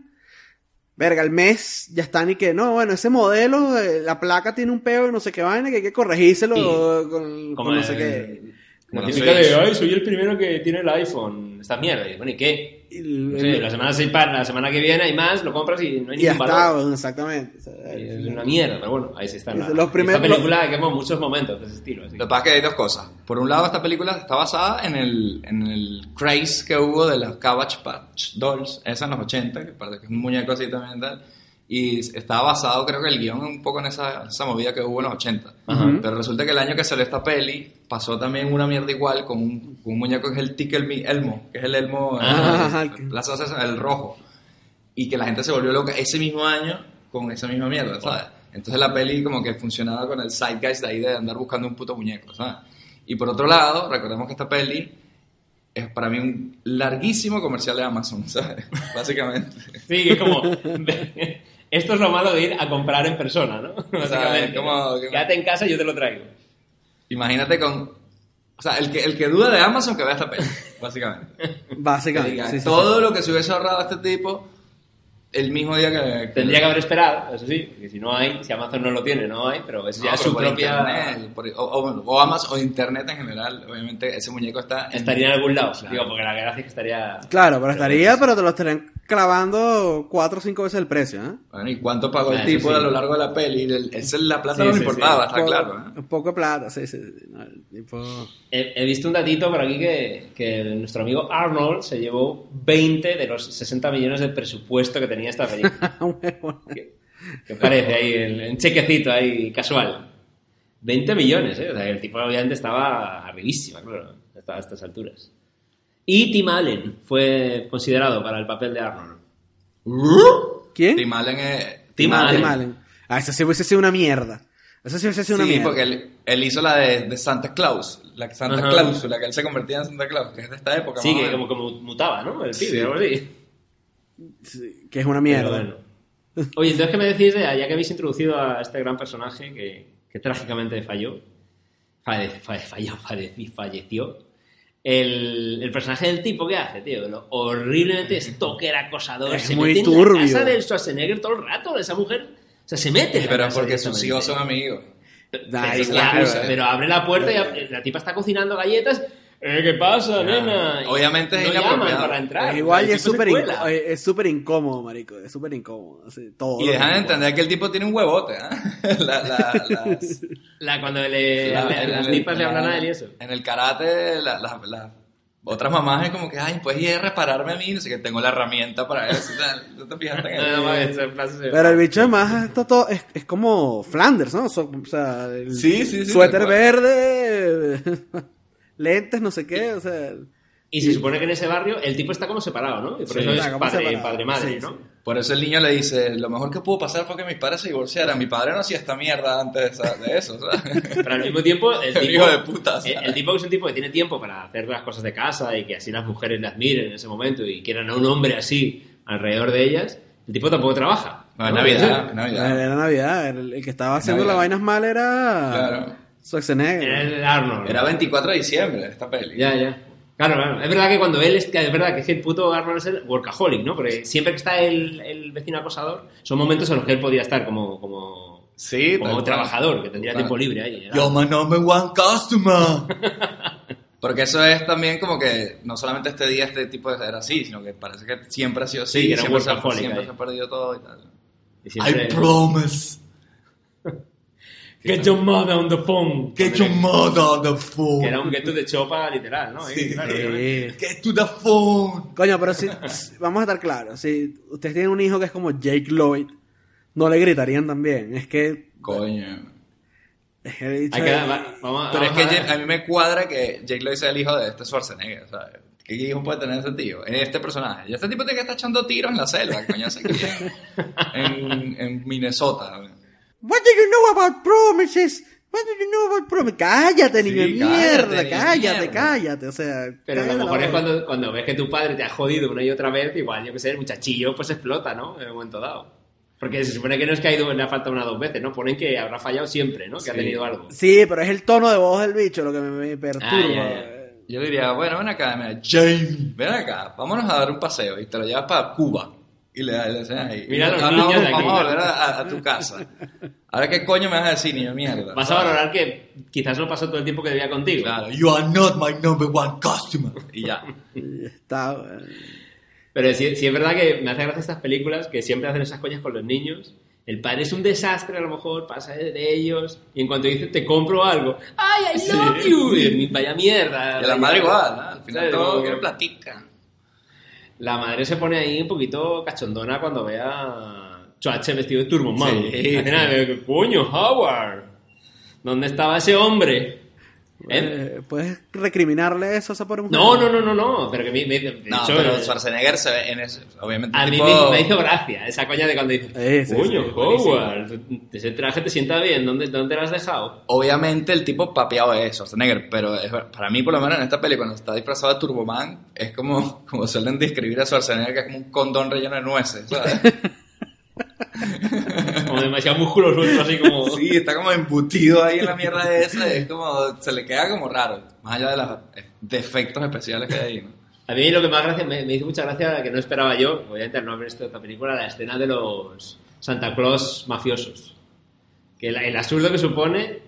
verga, el mes ya están y que no, bueno, ese modelo, eh, la placa tiene un peo y no sé qué vaina que hay que corregírselo Sí. con, no sé qué. Como la Switch. de, ay, soy el primero que tiene el iPhone, esta mierda. Y bueno, ¿y qué? Y, No sé, la, semana, la semana que viene hay más, lo compras y no hay y ningún está, valor. bueno, exactamente. O sea, Y Es una mierda, pero bueno, ahí sí está. la- Los primeros- esta película que hemos muchos momentos de ese estilo. así Lo que pasa es que hay dos cosas. Por un lado, esta película está basada en el, en el craze que hubo de las Cabbage Patch Dolls, esa en los 80, que parece que es un muñeco así también tal. Y estaba basado, creo que el guion, un poco en esa, esa movida que hubo en los 80. Pero resulta que el año que salió esta peli, pasó también una mierda igual con un, con un muñeco que es el Tickle Me Elmo, que es el Elmo, Ah, el, el rojo. Y que la gente se volvió loca ese mismo año con esa misma mierda, ¿sabes? Entonces la peli como que funcionaba con el zeitgeist de ahí de andar buscando un puto muñeco, ¿sabes? Y por otro lado, recordemos que esta peli es para mí un larguísimo comercial de Amazon, ¿sabes? Básicamente. Sí, que es como. Esto es lo malo de ir a comprar en persona, ¿no? Básicamente. es como que- Quédate en casa y yo te lo traigo. Imagínate con... O sea, el que, el que duda de Amazon que vea esta peli, básicamente. Básicamente. diga, sí, sí, todo lo que se hubiese ahorrado este tipo el mismo día que... Tendría que haber esperado, eso sí, porque si no hay, si Amazon no lo tiene, no hay, pero eso ya No, es pero su por propia. internet, por- o, o, o Amazon o internet en general, obviamente ese muñeco está... en- Estaría en algún lado, digo, porque la gracia es que estaría. Claro, pero estaría, pero te lo estarían clavando cuatro o cinco veces el precio, ¿eh? Bueno, ¿y cuánto pagó el Eso tipo sí. a lo largo de la peli? El- esa es la plata Sí, no sí, importaba, sí. está Poco- claro, ¿eh? Un poco de plata, sí, sí. sí. No, el tipo... He, he visto un datito por aquí que, que nuestro amigo Arnold se llevó 20 de los 60 millones de presupuesto que tenía esta película. ¿Qué, qué parece ahí? El, un chequecito ahí casual. 20 millones, ¿eh? O sea, el tipo obviamente estaba arribísima, claro, hasta a estas alturas. Y Tim Allen fue considerado para el papel de Arnold. ¿Quién? Tim Allen es... Tim Allen. Tim Allen. Ah, esa sí hubiese sido una mierda. Esa sí hubiese sido una Sí, mierda. porque él, él hizo la de, de Santa Claus, la que Santa Ajá. Claus, la que él se convertía en Santa Claus, que es de esta época. Sí, que como, como mutaba, ¿no? El pibe, Sí. algo así. Sí, que es una Pero mierda. bueno. Oye, entonces, ¿qué me decís de, ya que habéis introducido a este gran personaje que, que trágicamente falló? Falle- falle- falló, falle- falleció. El, el personaje del tipo, ¿qué hace, tío? Lo horriblemente stalker, acosador. Es se muy mete en turbio. la casa del Schwarzenegger todo el rato, esa mujer. O sea, se mete. en Pero porque sus hijos son amigos. Pero, es claro, ¿eh? pero abre la puerta y la tipa está cocinando galletas. Eh, ¿Qué pasa, nena? Y Obviamente es no llaman inapropiado. para entrar. Es igual es súper inco- eh, es súper incómodo, marico. Es súper incómodo. así, todo Y dejan de entender que el tipo tiene un huevote, ¿eh? La- la- las, La, cuando le, la- le- las el- tipas le la- hablan a él y eso. En el karate, la- la- la- otras mamás es como que, ay, puedes ir a repararme a mí, no sé que tengo la herramienta para eso. ¿No te fijaste en No, eso? Pero el bicho además está todo, es, es como Flanders, ¿no? So- o sea, el Sí, sí, sí, suéter verde, lentes, no sé qué, o sea... Y se supone que en ese barrio el tipo está como separado, ¿no? Y por Sí, eso es padre, padre madre, Sí, ¿no? sí. Por eso el niño le dice, lo mejor que pudo pasar fue que mis padres se divorciaran. Mi padre no hacía esta mierda antes de, eso, ¿sabes? Pero al mismo tiempo, el tipo, Hijo de puta, el, ¿sabes? el tipo es un tipo que tiene tiempo para hacer las cosas de casa y que así las mujeres le admiren en ese momento y quieran a un hombre así alrededor de ellas, el tipo tampoco trabaja. No, ¿no? Navidad, Navidad. Era Navidad, el, el que estaba haciendo Navidad. las vainas mal era Claro. Schwarzenegger. Era el Arnold. Era 24 de diciembre esta peli. Ya, ya. Claro, claro. Es verdad que cuando él es, que es verdad que es que el puto Arnold es el workaholic, ¿no? Porque siempre que está el, el vecino acosador, son momentos en los que él podía estar como, como Sí, como trabajador, que tendría tiempo libre ahí. era- Yo my number one customer. Porque eso es también como que no solamente este día este tipo de era así, sino que parece que siempre ha sido así, Sí, que era un siempre, se, siempre se ha perdido todo y tal. y siempre- I promise. Get your mother on the phone. Get your mother on the phone. Que era un get to the chopa literal, ¿no? Sí. claro, Sí. Get to the phone. Coño, pero si, vamos a estar claros, si ustedes tienen un hijo que es como Jake Lloyd, no le gritarían también. Es que... Coño. Es que he dicho- Hay que va- vamos, Pero es vamos que a- mí me cuadra que Jake Lloyd sea el hijo de este Schwarzenegger, ¿sabes? ¿Qué hijo puede tener ese tío? En este personaje. Y este tipo tiene que estar echando tiros en la selva, coño, sé que en, en Minnesota. What do you know about promises? What do you know about promises? Cállate, Sí, niño de cállate, mierda, niño de cállate, mierda. cállate. O sea, Pero a cállate lo mejor es cuando, cuando ves que tu padre te ha jodido una y otra vez, igual, yo que sé, el muchachillo pues explota, ¿no? En un momento dado. Porque se supone que no es que ha ido, le ha faltado una o dos veces, ¿no? Ponen que habrá fallado siempre, ¿no? Que ha Sí. tenido algo. Sí, pero es el tono de voz del bicho lo que me, me perturba. Ah, ya, ya. Yo diría, bueno, ven acá, mira, Jamie, ven acá, vámonos a dar un paseo y te lo llevas para Cuba. Y le, le enseñas ahí. Mira a los niños vamos, de aquí. vamos a volver a, a- tu casa. Ahora, ¿qué coño me vas a decir, niño mierda? Vas a valorar que quizás no pasó todo el tiempo que debía contigo. Claro, you are not my number one customer. Y ya. Está, eh, Pero sí, sí es verdad que me hace gracia estas películas que siempre hacen esas coñas con los niños. El padre es un desastre, a lo mejor pasa de ellos, y en cuanto dice te compro algo, ¡ay, I love Sí. you! Y vaya mierda. Y a la madre igual, ¿no? Al final todo quiere platica. La madre se pone ahí un poquito cachondona cuando ve a Choache vestido de Turboman. Sí. Coño, Howard, ¿dónde estaba ese hombre? ¿Eh? eh, ¿Puedes recriminarle eso a esa pobre mujer? No, no, no, no, no, pero que me, me- de No, hecho, pero eh, Schwarzenegger se ve en eso. Obviamente, A mí tipo... me, me hizo gracia esa coña de cuando dice, Eh, sí, coño, sí, Howard, ese traje te sienta bien, ¿dónde, dónde lo has dejado? Obviamente el tipo papeado es Schwarzenegger, pero es- para mí, por lo menos en esta peli, cuando está disfrazado de Turboman, es como, como suelen describir a Schwarzenegger, que es como un condón relleno de nueces, ¿sabes? Demasiado musculoso, así como... Sí, está como embutido ahí en la mierda esa, es como, se le queda como raro, más allá de los defectos especiales que hay ahí, ¿no? A mí lo que más gracia, me, me hizo mucha gracia, que no esperaba yo, obviamente al no haber visto esta película, la escena de los Santa Claus mafiosos. Que el, el absurdo que supone,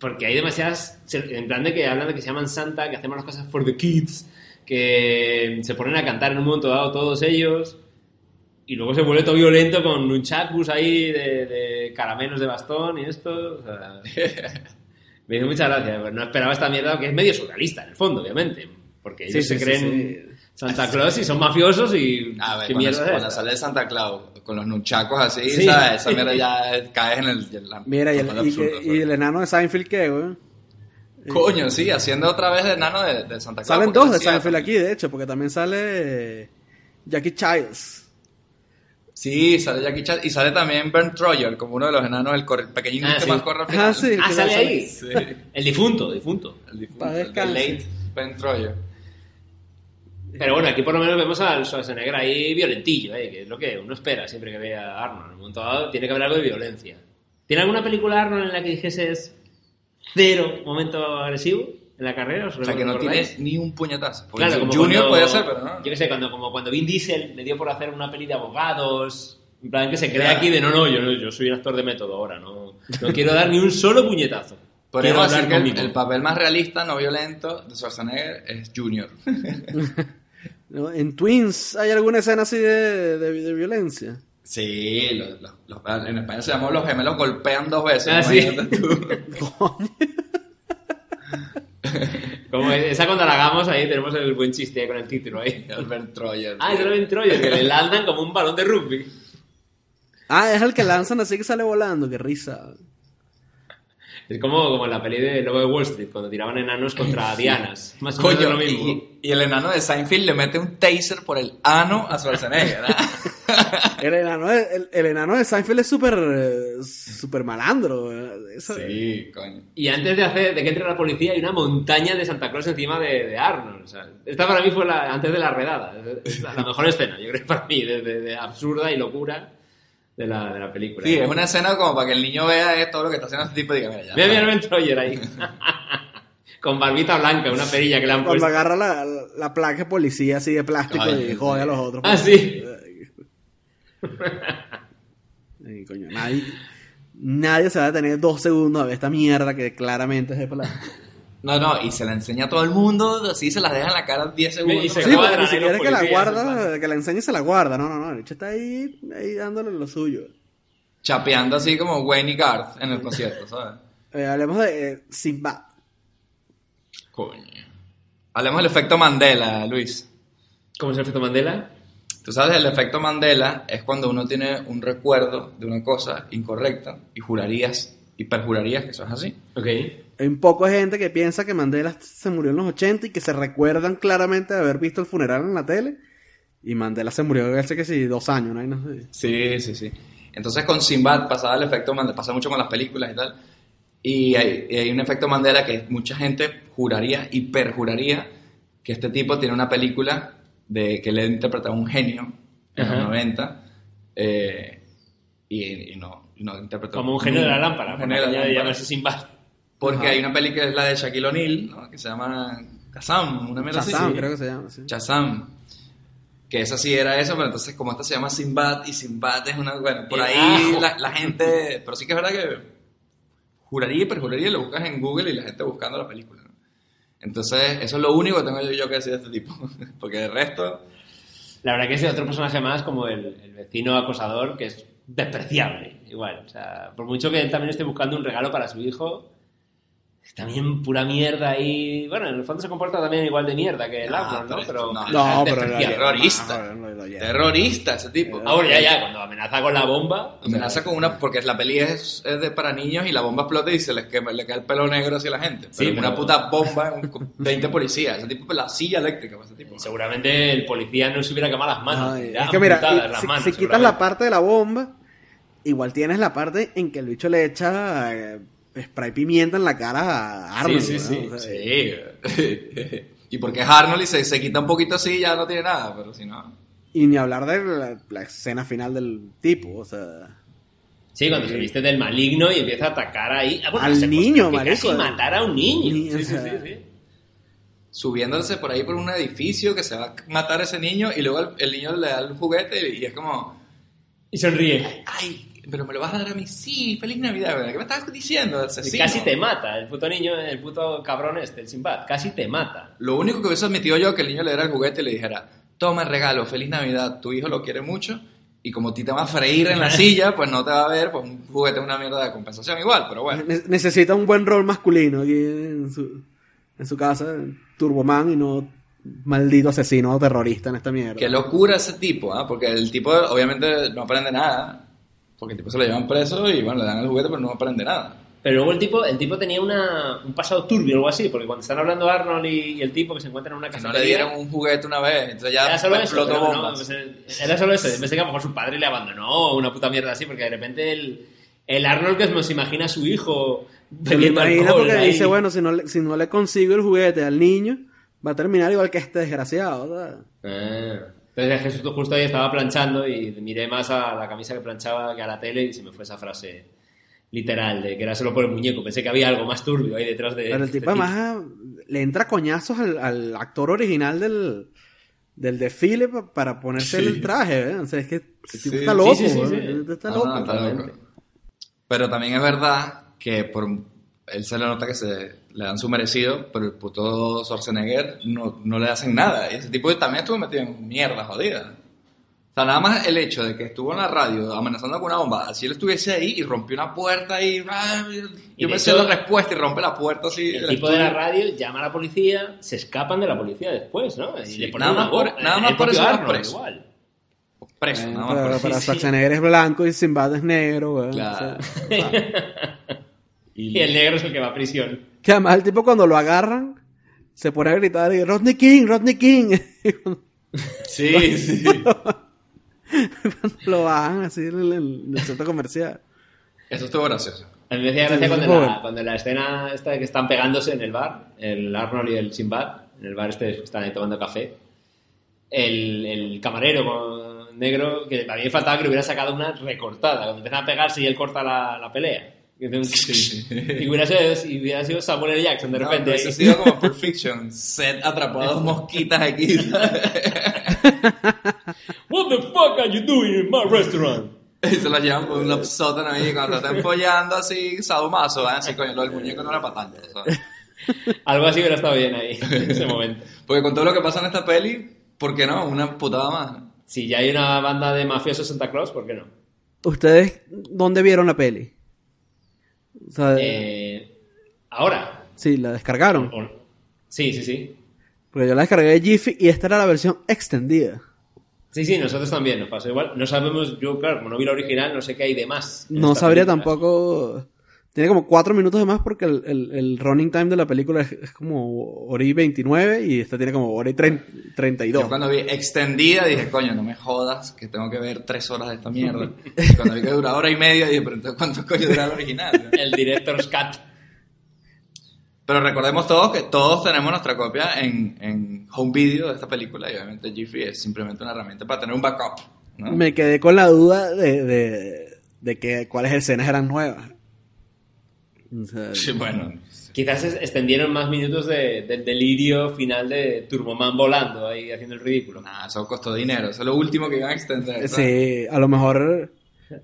porque hay demasiadas, en plan de que hablan de que se llaman Santa, que hacemos las cosas for the kids, que se ponen a cantar en un momento dado todos ellos, y luego se vuelve todo violento con nunchakus ahí de, de caramelos de bastón y esto. o sea, me hizo mucha gracia. No esperaba esta mierda que es medio surrealista en el fondo, obviamente. Porque ellos Sí, se sí, creen sí, Santa Claus y son mafiosos y. A ver, ¿Qué cuando, mierda es cuando sale Santa Claus con los nunchacos así, Sí. ¿sabes? Esa mierda ya caes en el... en la- Mira, y el, y, absurdo, que- y el enano de Seinfeld, ¿qué, güey? Coño, sí, haciendo otra vez de nano de, de Santa Claus. Salen dos de Seinfeld aquí, de hecho, porque también sale Jackie Childs. Sí, sale Jackie Chan y sale también Bernd Troyer como uno de los enanos, el pequeñito Ah, que sí. más corre al final. Ah, sí. Ah, sale sale- ahí. Sí. El difunto, difunto. El difunto, el late Bernd Troyer. Pero bueno, aquí por lo menos vemos al Schwarzenegger ahí violentillo, ¿eh? que es lo que uno espera siempre que ve a Arnold. En un momento dado tiene que haber algo de violencia. ¿Tiene alguna película Arnold en la que dijese cero momento agresivo en la carrera? ¿Os O sea, que no recordáis? tiene ni un puñetazo. Porque Claro, como Junior cuando- podía ser, pero no. Yo que sé, cuando, como cuando Vin Diesel le dio por hacer una peli de abogados. En plan, que se cree Claro. aquí de no, no, yo, yo soy un actor de método ahora, no, no quiero dar ni un solo puñetazo. Hablar decir que el, el papel más realista, no violento, de Schwarzenegger es Junior. ¿no? En Twins hay alguna escena así de, de, de violencia. Sí, los- los- los- en España se llamó los gemelos golpean dos veces. Ah, sí. imagínate tú. Como esa cuando la hagamos ahí tenemos el buen chiste con el título ahí. Albert Troyer. Ah, es el Troyer, que le lanzan como un balón de rugby. Ah, es el que lanzan así que sale volando, qué risa. Es como, como en la peli de Lobo de Wall Street, cuando tiraban enanos contra dianas. Más o menos lo mismo. y, y el enano de Seinfeld le mete un taser por el ano a Schwarzenegger. El enano de, el, el enano de Seinfeld es súper eh, súper malandro. eso- sí, coño. Y antes de hacer de que entre la policía hay una montaña de Santa Claus encima de, de Arnold. o sea, esta para mí fue la, antes de la redada. Es la, la mejor escena, yo creo, para mí, de, de- de absurda y locura de la, de la película. Sí, es una escena como para que el niño vea todo lo que está haciendo este tipo y diga, mira, ya. Mira, mira está. el Troyer ahí. Con barbita blanca, una perilla que le han Cuando puesto. agarra la, la, la placa de policía así de plástico Ay, y sí. jode a los otros. Ah, sí. Ay, coño, nadie, Nadie se va a detener dos segundos a ver esta mierda que claramente es de plata. No, no, y se la enseña a todo el mundo, así se las deja en la cara 10 segundos. Y se Sí, de ni siquiera que la guarda, que la enseñe y se la guarda. No, no, no. El bicho está ahí, ahí dándole lo suyo. Chapeando así como Wayne y Garth en el concierto, ¿sabes? Eh, hablemos de eh, Sinbad. Coño. Hablemos del efecto Mandela, Luis. ¿Cómo es el efecto Mandela? Tú sabes, el efecto Mandela es cuando uno tiene un recuerdo de una cosa incorrecta y jurarías y perjurarías que eso es así. Ok. Hay un poco de gente que piensa que Mandela se murió en los 80 y que se recuerdan claramente de haber visto el funeral en la tele. Y Mandela se murió hace que sí, dos años, ¿no? hay no sé. Sí, sí, sí. Entonces con Sinbad pasaba el efecto Mandela, pasa mucho con las películas y tal. Y hay, y hay un efecto Mandela que mucha gente juraría y perjuraría que este tipo tiene una película de que le interpretaba un genio en Ajá. los 90 eh, y, y no, no interpretó. Como un genio de la lámpara. Llamarse Sinbad. Porque Ajá. hay una película que es la de Shaquille O'Neal, ¿no? que se llama Kazam, una mierda así. Shazam, creo que se llama. sí. Shazam. Que esa sí era eso, pero entonces como esta se llama Sinbad y Sinbad es una... Bueno, por Y ahí la, la gente... Pero sí que es verdad que juraría y perjuraría lo buscas en Google y la gente buscando la película. ¿no? Entonces eso es lo único que tengo yo, yo que decir de este tipo. Porque de resto... La verdad que es otro personaje más como el, el vecino acosador que es despreciable. Igual. O sea, por mucho que él también esté buscando un regalo para su hijo, también pura mierda y... Bueno, en el fondo se comporta también igual de mierda que el Ah, ¿no? pero- Pero... no, No, pero terrorista. no, no, no, no, ya. Terrorista ese tipo. Ah, bueno, ya, ya, cuando amenaza con la bomba... Amenaza con una... Porque la peli es, es de para niños y la bomba explota y se les quema, le cae el pelo negro hacia la gente. Pero Sí, una pero- puta bomba con 20 policías. Ese tipo, la silla eléctrica para ese tipo. Seguramente el policía no se hubiera quemado las manos. Es que mira, puntadas y las si, manos, si quitas la parte de la bomba, igual tienes la parte en que el bicho le echa eh, spray pimienta en la cara a Arnold. Sí, sí, ¿no? sí. O sea, Sí. y porque es Arnold y se, se quita un poquito así ya no tiene nada, pero si no... Y ni hablar de la, la escena final del tipo, o sea... Sí, cuando se viste del maligno y empieza a atacar ahí. Ah, bueno, Al se- niño, marico. Casi matar a un niño. Sí, sí, sí, sí. Subiéndose por ahí por un edificio que se va a matar a ese niño y luego el, el niño le da el juguete y, y es como... Y sonríe. Ay, pero me lo vas a dar a mí. Sí, feliz Navidad. ¿verdad? ¿Qué me estás diciendo? Y Asesino? casi te mata, el puto niño, el puto cabrón este, el Sinbad. Casi te mata. Lo único que hubiese admitido yo que el niño le diera el juguete y le dijera, toma el regalo, feliz Navidad, tu hijo lo quiere mucho y como a ti te va a freír en la silla, pues no te va a ver, pues un juguete es una mierda de compensación igual, pero bueno. ne- necesita un buen rol masculino aquí en su, en su casa, Turboman, y no maldito asesino o terrorista en esta mierda. Qué locura ese tipo, ¿ah? Porque el tipo obviamente no aprende nada, porque el tipo se lo llevan preso y bueno, le dan el juguete pero no aprende nada. Pero luego el tipo, el tipo tenía una, un pasado turbio o algo así, porque cuando están hablando Arnold y, y el tipo que se encuentran en una casa no le dieron un juguete una vez, entonces ya Era solo eso, no, bombas. pues, eh, era solo eso. Pensé que a lo mejor su padre le abandonó o una puta mierda así, porque de repente el, el Arnold que nos imagina a su hijo bebiendo alcohol porque ahí. dice, bueno, si no, le, si no le consigo el juguete al niño, va a terminar igual que este desgraciado. ¿sabes? Ah. Entonces Jesús justo ahí estaba planchando y miré más a la camisa que planchaba que a la tele y se me fue esa frase literal de que era solo por el muñeco. Pensé que había algo más turbio ahí detrás de... Pero el este tipo además ah, le entra coñazos al, al actor original del, del desfile pa- para ponerse Sí. el traje, ¿eh? O sea, es que el tipo Sí. está loco, Sí, sí, sí, ¿eh? tipo está loco. no, está loco. Pero también es verdad que por él se le nota que se le dan su merecido, pero el puto Schwarzenegger no, no le hacen nada. Y ese tipo también estuvo metido en mierda jodida. O sea, nada más el hecho de que estuvo en la radio amenazando con una bomba, así él estuviese ahí y rompió una puerta y... ah, Yo me sé la respuesta y rompe la puerta así. El tipo de la radio llama a la policía, se escapan de la policía después, ¿no? Y Sí, le ponen nada una más por- nada El más por eso Arnold, preso. igual. Preso, Eh, nada más pero por eso. para sí, sí. Schwarzenegger es blanco y Sinbad es negro, güey. Claro. O sea, Y el negro es el que va a prisión. que además el tipo cuando lo agarran se pone a gritar y Rodney King, Rodney King. Cuando Sí, sí. lo bajan así en el, en el centro comercial. Eso estuvo gracioso. A mí me hacía gracia Sí, cuando, la, cuando la escena esta de que están pegándose en el bar, el Arnold y el Sinbad, en el bar este están ahí tomando café, el, el camarero con negro, que a mí me faltaba que le hubiera sacado una recortada, cuando empiezan a pegarse y él corta la, la pelea. Y hubiera sido, y hubiera sido Samuel L. Jackson de No, repente. eso ha sido como Pulp Fiction. Set atrapado dos mosquitas aquí. What the fuck are you doing in my restaurant? Y se lo llevan por un sótano ahí cuando están follando así, sadomaso, ¿eh? así coño, lo del muñeco no era para tanto. ¿sabes? Algo así hubiera estado bien ahí, en ese momento. Porque con todo lo que pasa en esta peli, ¿por qué no? Una putada más. Si ya hay una banda de mafiosos Santa Claus, ¿por qué no? ¿Ustedes dónde vieron la peli? O sea, Eh, ahora. sí, la descargaron. O- Sí, sí, sí. Porque yo la descargué de Jiffy y esta era la versión extendida. Sí, sí, nosotros también nos pasó igual. No sabemos, yo claro, como no vi la original, no sé qué hay de más. No sabría tampoco. Tiene como cuatro minutos de más porque el, el- el running time de la película es, es como hora y 29 y esta tiene como hora y trein- 32. Yo cuando vi extendida dije, coño, no me jodas, que tengo que ver tres horas de esta mierda. Y cuando vi que dura hora y media, dije, pero entonces, ¿cuánto coño dura el original? El director's cut. Pero recordemos todos que todos tenemos nuestra copia en, en home video de esta película y obviamente Jiffy es simplemente una herramienta para tener un backup. ¿no? Me quedé con la duda de, de, de que cuáles escenas eran nuevas. O sea, Sí, bueno, Quizás extendieron más minutos de- del delirio final de Turboman volando ahí haciendo el ridículo. nada, eso costó dinero. Eso es lo último que iban a extender. ¿sabes? Sí, a lo mejor.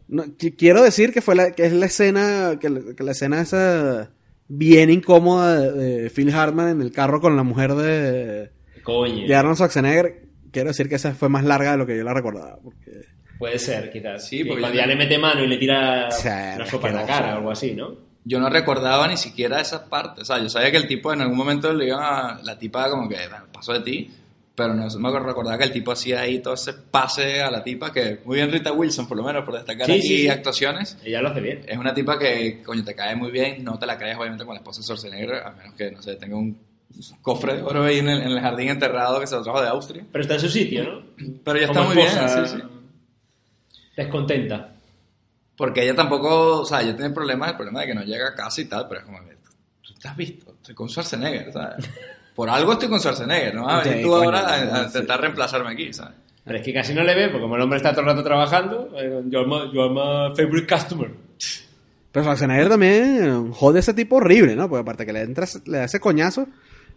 no, qui- quiero decir que fue la, que es la escena. Que, la- que la escena esa bien incómoda de, Phil Hartman en el carro con la mujer de, Coño. de Arnold Schwarzenegger. Quiero decir que esa fue más larga de lo que yo la recordaba. Porque Puede ser, quizás. Sí, porque cuando ya- le mete mano y le tira Sí, una sopa en la cara o algo así, ¿no? Yo no recordaba ni siquiera esa parte. O sea, yo sabía que el tipo en algún momento le iban a. La tipa como que, bueno, paso de ti. Pero no me recordaba que el tipo hacía ahí todo ese pase a la tipa que. Muy bien, Rita Wilson, por lo menos, por destacar Sí, aquí sí, sí. actuaciones. Ella lo hace bien. Es una tipa que, coño, te cae muy bien. No te la caes, obviamente, con la esposa de Schwarzenegger, a menos que, no sé, tenga un cofre de oro ahí en el, en el jardín enterrado que se lo trajo de Austria. Pero está en su sitio, ¿no? Pero ya está muy bien, sí, sí. Descontenta. Porque ella tampoco, o sea, ella tiene problemas, el problema de que no llega a casa y tal, pero es como, tú te has visto, estoy con Schwarzenegger, ¿sabes? Por algo estoy con Schwarzenegger, ¿no? a tú ahora a, a sí. intentar reemplazarme aquí, ¿sabes? Pero es que casi no le ve, porque como el hombre está todo el rato trabajando, eh, you're my, you're my favorite customer. Pero Schwarzenegger también jode a ese tipo horrible, ¿no? Porque aparte que le, entra, le da ese coñazo,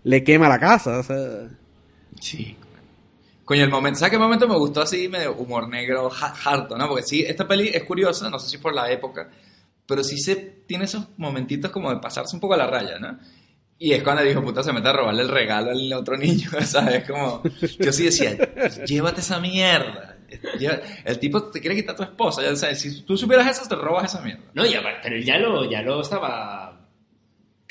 le quema la casa. O sea, Sí. Coño, el momento, ¿sabes qué momento me gustó así, medio humor negro, harto, ¿no? Porque sí, esta peli es curiosa, no sé si por la época, pero sí se tiene esos momentitos como de pasarse un poco a la raya, ¿no? Y es cuando dijo, puta, se mete a robarle el regalo al otro niño, ¿sabes? Como, yo sí decía, llévate esa mierda. El tipo te quiere quitar a tu esposa, ya sabes, si tú supieras eso, te robas esa mierda. No, ya, pero ya lo, ya lo estaba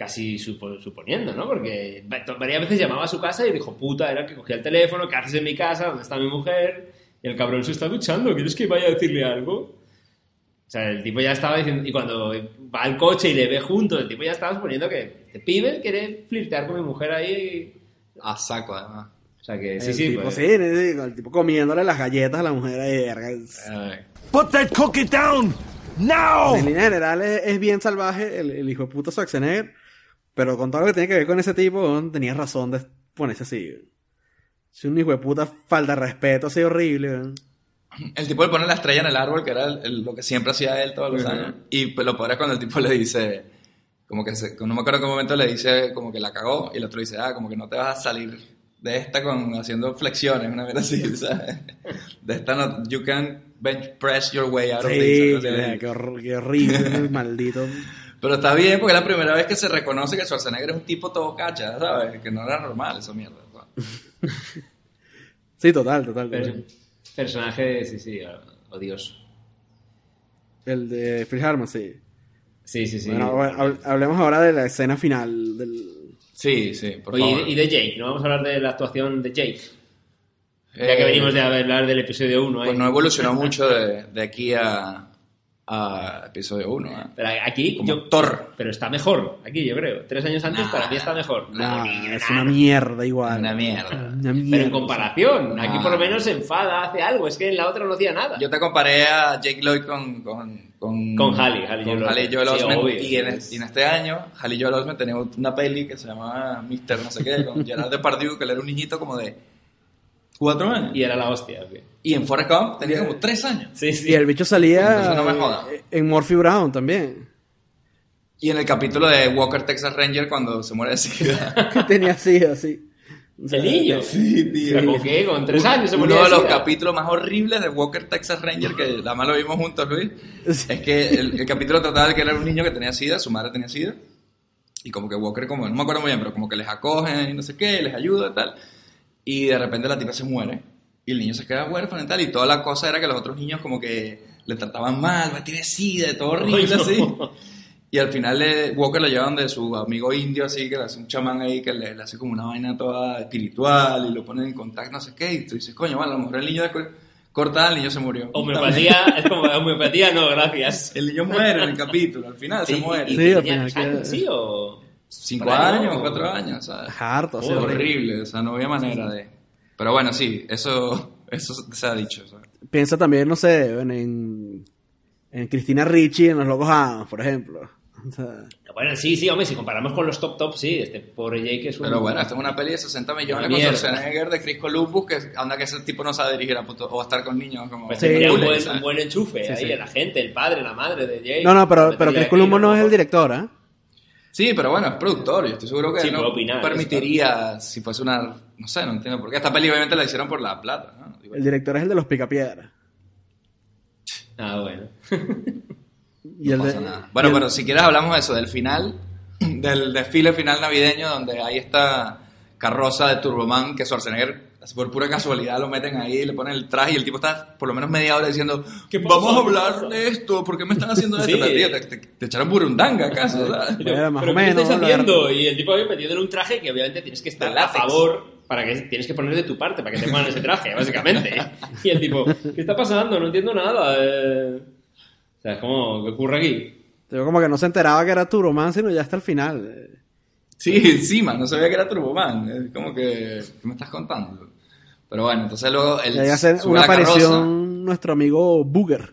casi supo- suponiendo, ¿no? Porque va- varias veces llamaba a su casa y dijo, puta, era que cogía el teléfono, ¿qué haces en mi casa? ¿Dónde está mi mujer? Y el cabrón se está duchando, ¿quieres que vaya a decirle algo? O sea, el tipo ya estaba diciendo, y cuando va al coche y le ve juntos, el tipo ya estaba suponiendo que este pibe quiere flirtear con mi mujer ahí. A saco, además. O sea que sí, el, sí. tipo, pues- sí, sí, el tipo comiéndole las galletas a la mujer ahí, verga. Put that cookie down now! En línea general es, es bien salvaje el, el hijo de puta Schwarzenegger, pero con todo lo que tiene que ver con ese tipo, tenía razón de ponerse así. Es un hijo de puta falta de respeto así horrible. El tipo le pone la estrella en el árbol, que era el- el- lo que siempre hacía él todos los años. Y pues, lo peor es cuando el tipo le dice, como que se- no me acuerdo en qué momento le dice, como que la cagó, y el otro dice, ah, como que no te vas a salir de esta con haciendo flexiones, una vez así, ¿sabes? De esta no, you can bench press your way out of Sí, this. qué, qué hor- qué horrible, maldito. Pero está bien, porque es la primera vez que se reconoce que Schwarzenegger es un tipo todo cacha, ¿sabes? Que no era normal esa mierda. Sí, total, total. Personaje, sí, sí, odioso. El de Phil Hartman, sí. Sí, sí, sí. Bueno, bueno, hab- hablemos ahora de la escena final del... Sí, sí, por Oye, favor. y de Jake, ¿no vamos a hablar de la actuación de Jake? Ya Eh, que venimos de hablar del episodio 1. Pues no evolucionó mucho de, de aquí a, a episodio 1. ¿eh? Pero aquí, Como yo, Thor. pero está mejor, aquí yo creo. Tres años antes para mí está mejor. Nah, es una mierda igual. Una mierda. Una mierda. Pero en comparación, aquí por lo menos se enfada, hace algo. Es que en la otra no hacía nada. Yo te comparé a Jake Lloyd con... Con, con, Con Halle, Halle con Joel Osment. Joel Sí, Osment. obvio, y, en, es- y en este año, Halle Joel Osment tenía una peli que se llamaba Mr. no sé qué, con Gerard Depardieu, que él era un niñito como de cuatro años. Y era la hostia. ok. Y en Forrest Gump tenía como tres años. Sí, sí. Y el bicho salía no me jodas. eh, en Morphy Brown también. Y en el capítulo de Walker Texas Ranger, cuando se muere de sida. Que tenía así, así. O sea, ¿El niño? Sí, tío. ¿Pero ¿Con qué? ¿Con tres años se Uno moría de los sida? capítulos más horribles de Walker Texas Ranger, que además lo vimos juntos, Luis, es que el, el capítulo trataba de que era un niño que tenía sida, su madre tenía sida, y como que Walker, como, no me acuerdo muy bien, pero como que les acoge y no sé qué, les ayuda y tal, y de repente la tipa se muere, y el niño se queda huérfano y tal, y toda la cosa era que los otros niños como que le trataban mal, "Va, tiene sida, todo horrible Ay, no. así. Y al final le- Walker lo lleva donde su amigo indio, así, que le hace un chamán ahí, que le, le hace como una vaina toda espiritual y lo pone en contacto, no sé qué. Y tú dices, coño, bueno, a lo mejor el niño después corta, el niño se murió. Homeopatía, es como homeopatía, no, gracias. El niño muere en el capítulo, al final se muere. y- Sí, al final que- ¿Sí o...? Cinco años, ¿no? cuatro años, ¿sabes? Harto, sí, Oh, horrible. horrible, o sea, no había manera de... Pero bueno, sí, eso, eso se ha dicho. ¿sabes? Piensa también, no sé, en, en, en Cristina Ricci en Los Locos Adams, por ejemplo. O sea, Bueno, sí, sí, hombre, si comparamos con los top top, sí, este pobre Jake es un... Pero bueno, esta es una peli de 60 millones con. Schwarzenegger de Chris Columbus, que anda que ese tipo no sabe dirigir a puto, o estar con niños como... Pues Sí, un buen, buen enchufe Sí, ahí, sí. la gente, el padre, la madre de Jake. no, no, pero, pero Chris Columbus no es el director, ¿ah? Sí, pero bueno, es productor. Yo estoy seguro que Sí, no opinar, permitiría si fuese una... No sé, no entiendo por qué. Esta peli obviamente la hicieron por la plata, ¿no? Digo, El director es el de Los Picapiedras. Ah, bueno. Y no el pasa de, nada. Bueno, y el- pero si quieres hablamos de eso, del final, del desfile final navideño, donde hay esta carroza de Turboman que Schwarzenegger, por pura casualidad, lo meten ahí, le ponen el traje y el tipo está por lo menos media hora diciendo vamos a hablar de esto, ¿por qué me están haciendo esto? Sí. Pero, tío, te, te- te echaron burundanga acaso, ¿sabes? Bueno, más ¿Pero o qué menos, estáis lo haciendo? Y el tipo ahí metido en un traje que obviamente tienes que estar De a favor para que tienes que poner de tu parte para que te pongan ese traje, básicamente. Y el tipo, ¿qué está pasando? No entiendo nada. eh". O sea, es como, ¿qué ocurre aquí? Yo como que no se enteraba que era Turboman, sino ya hasta el final. Eh, Sí, encima, no sabía que era Turboman. Es como que, ¿qué me estás contando? Pero bueno, entonces luego él hace sube una carroza, nuestro amigo Booger.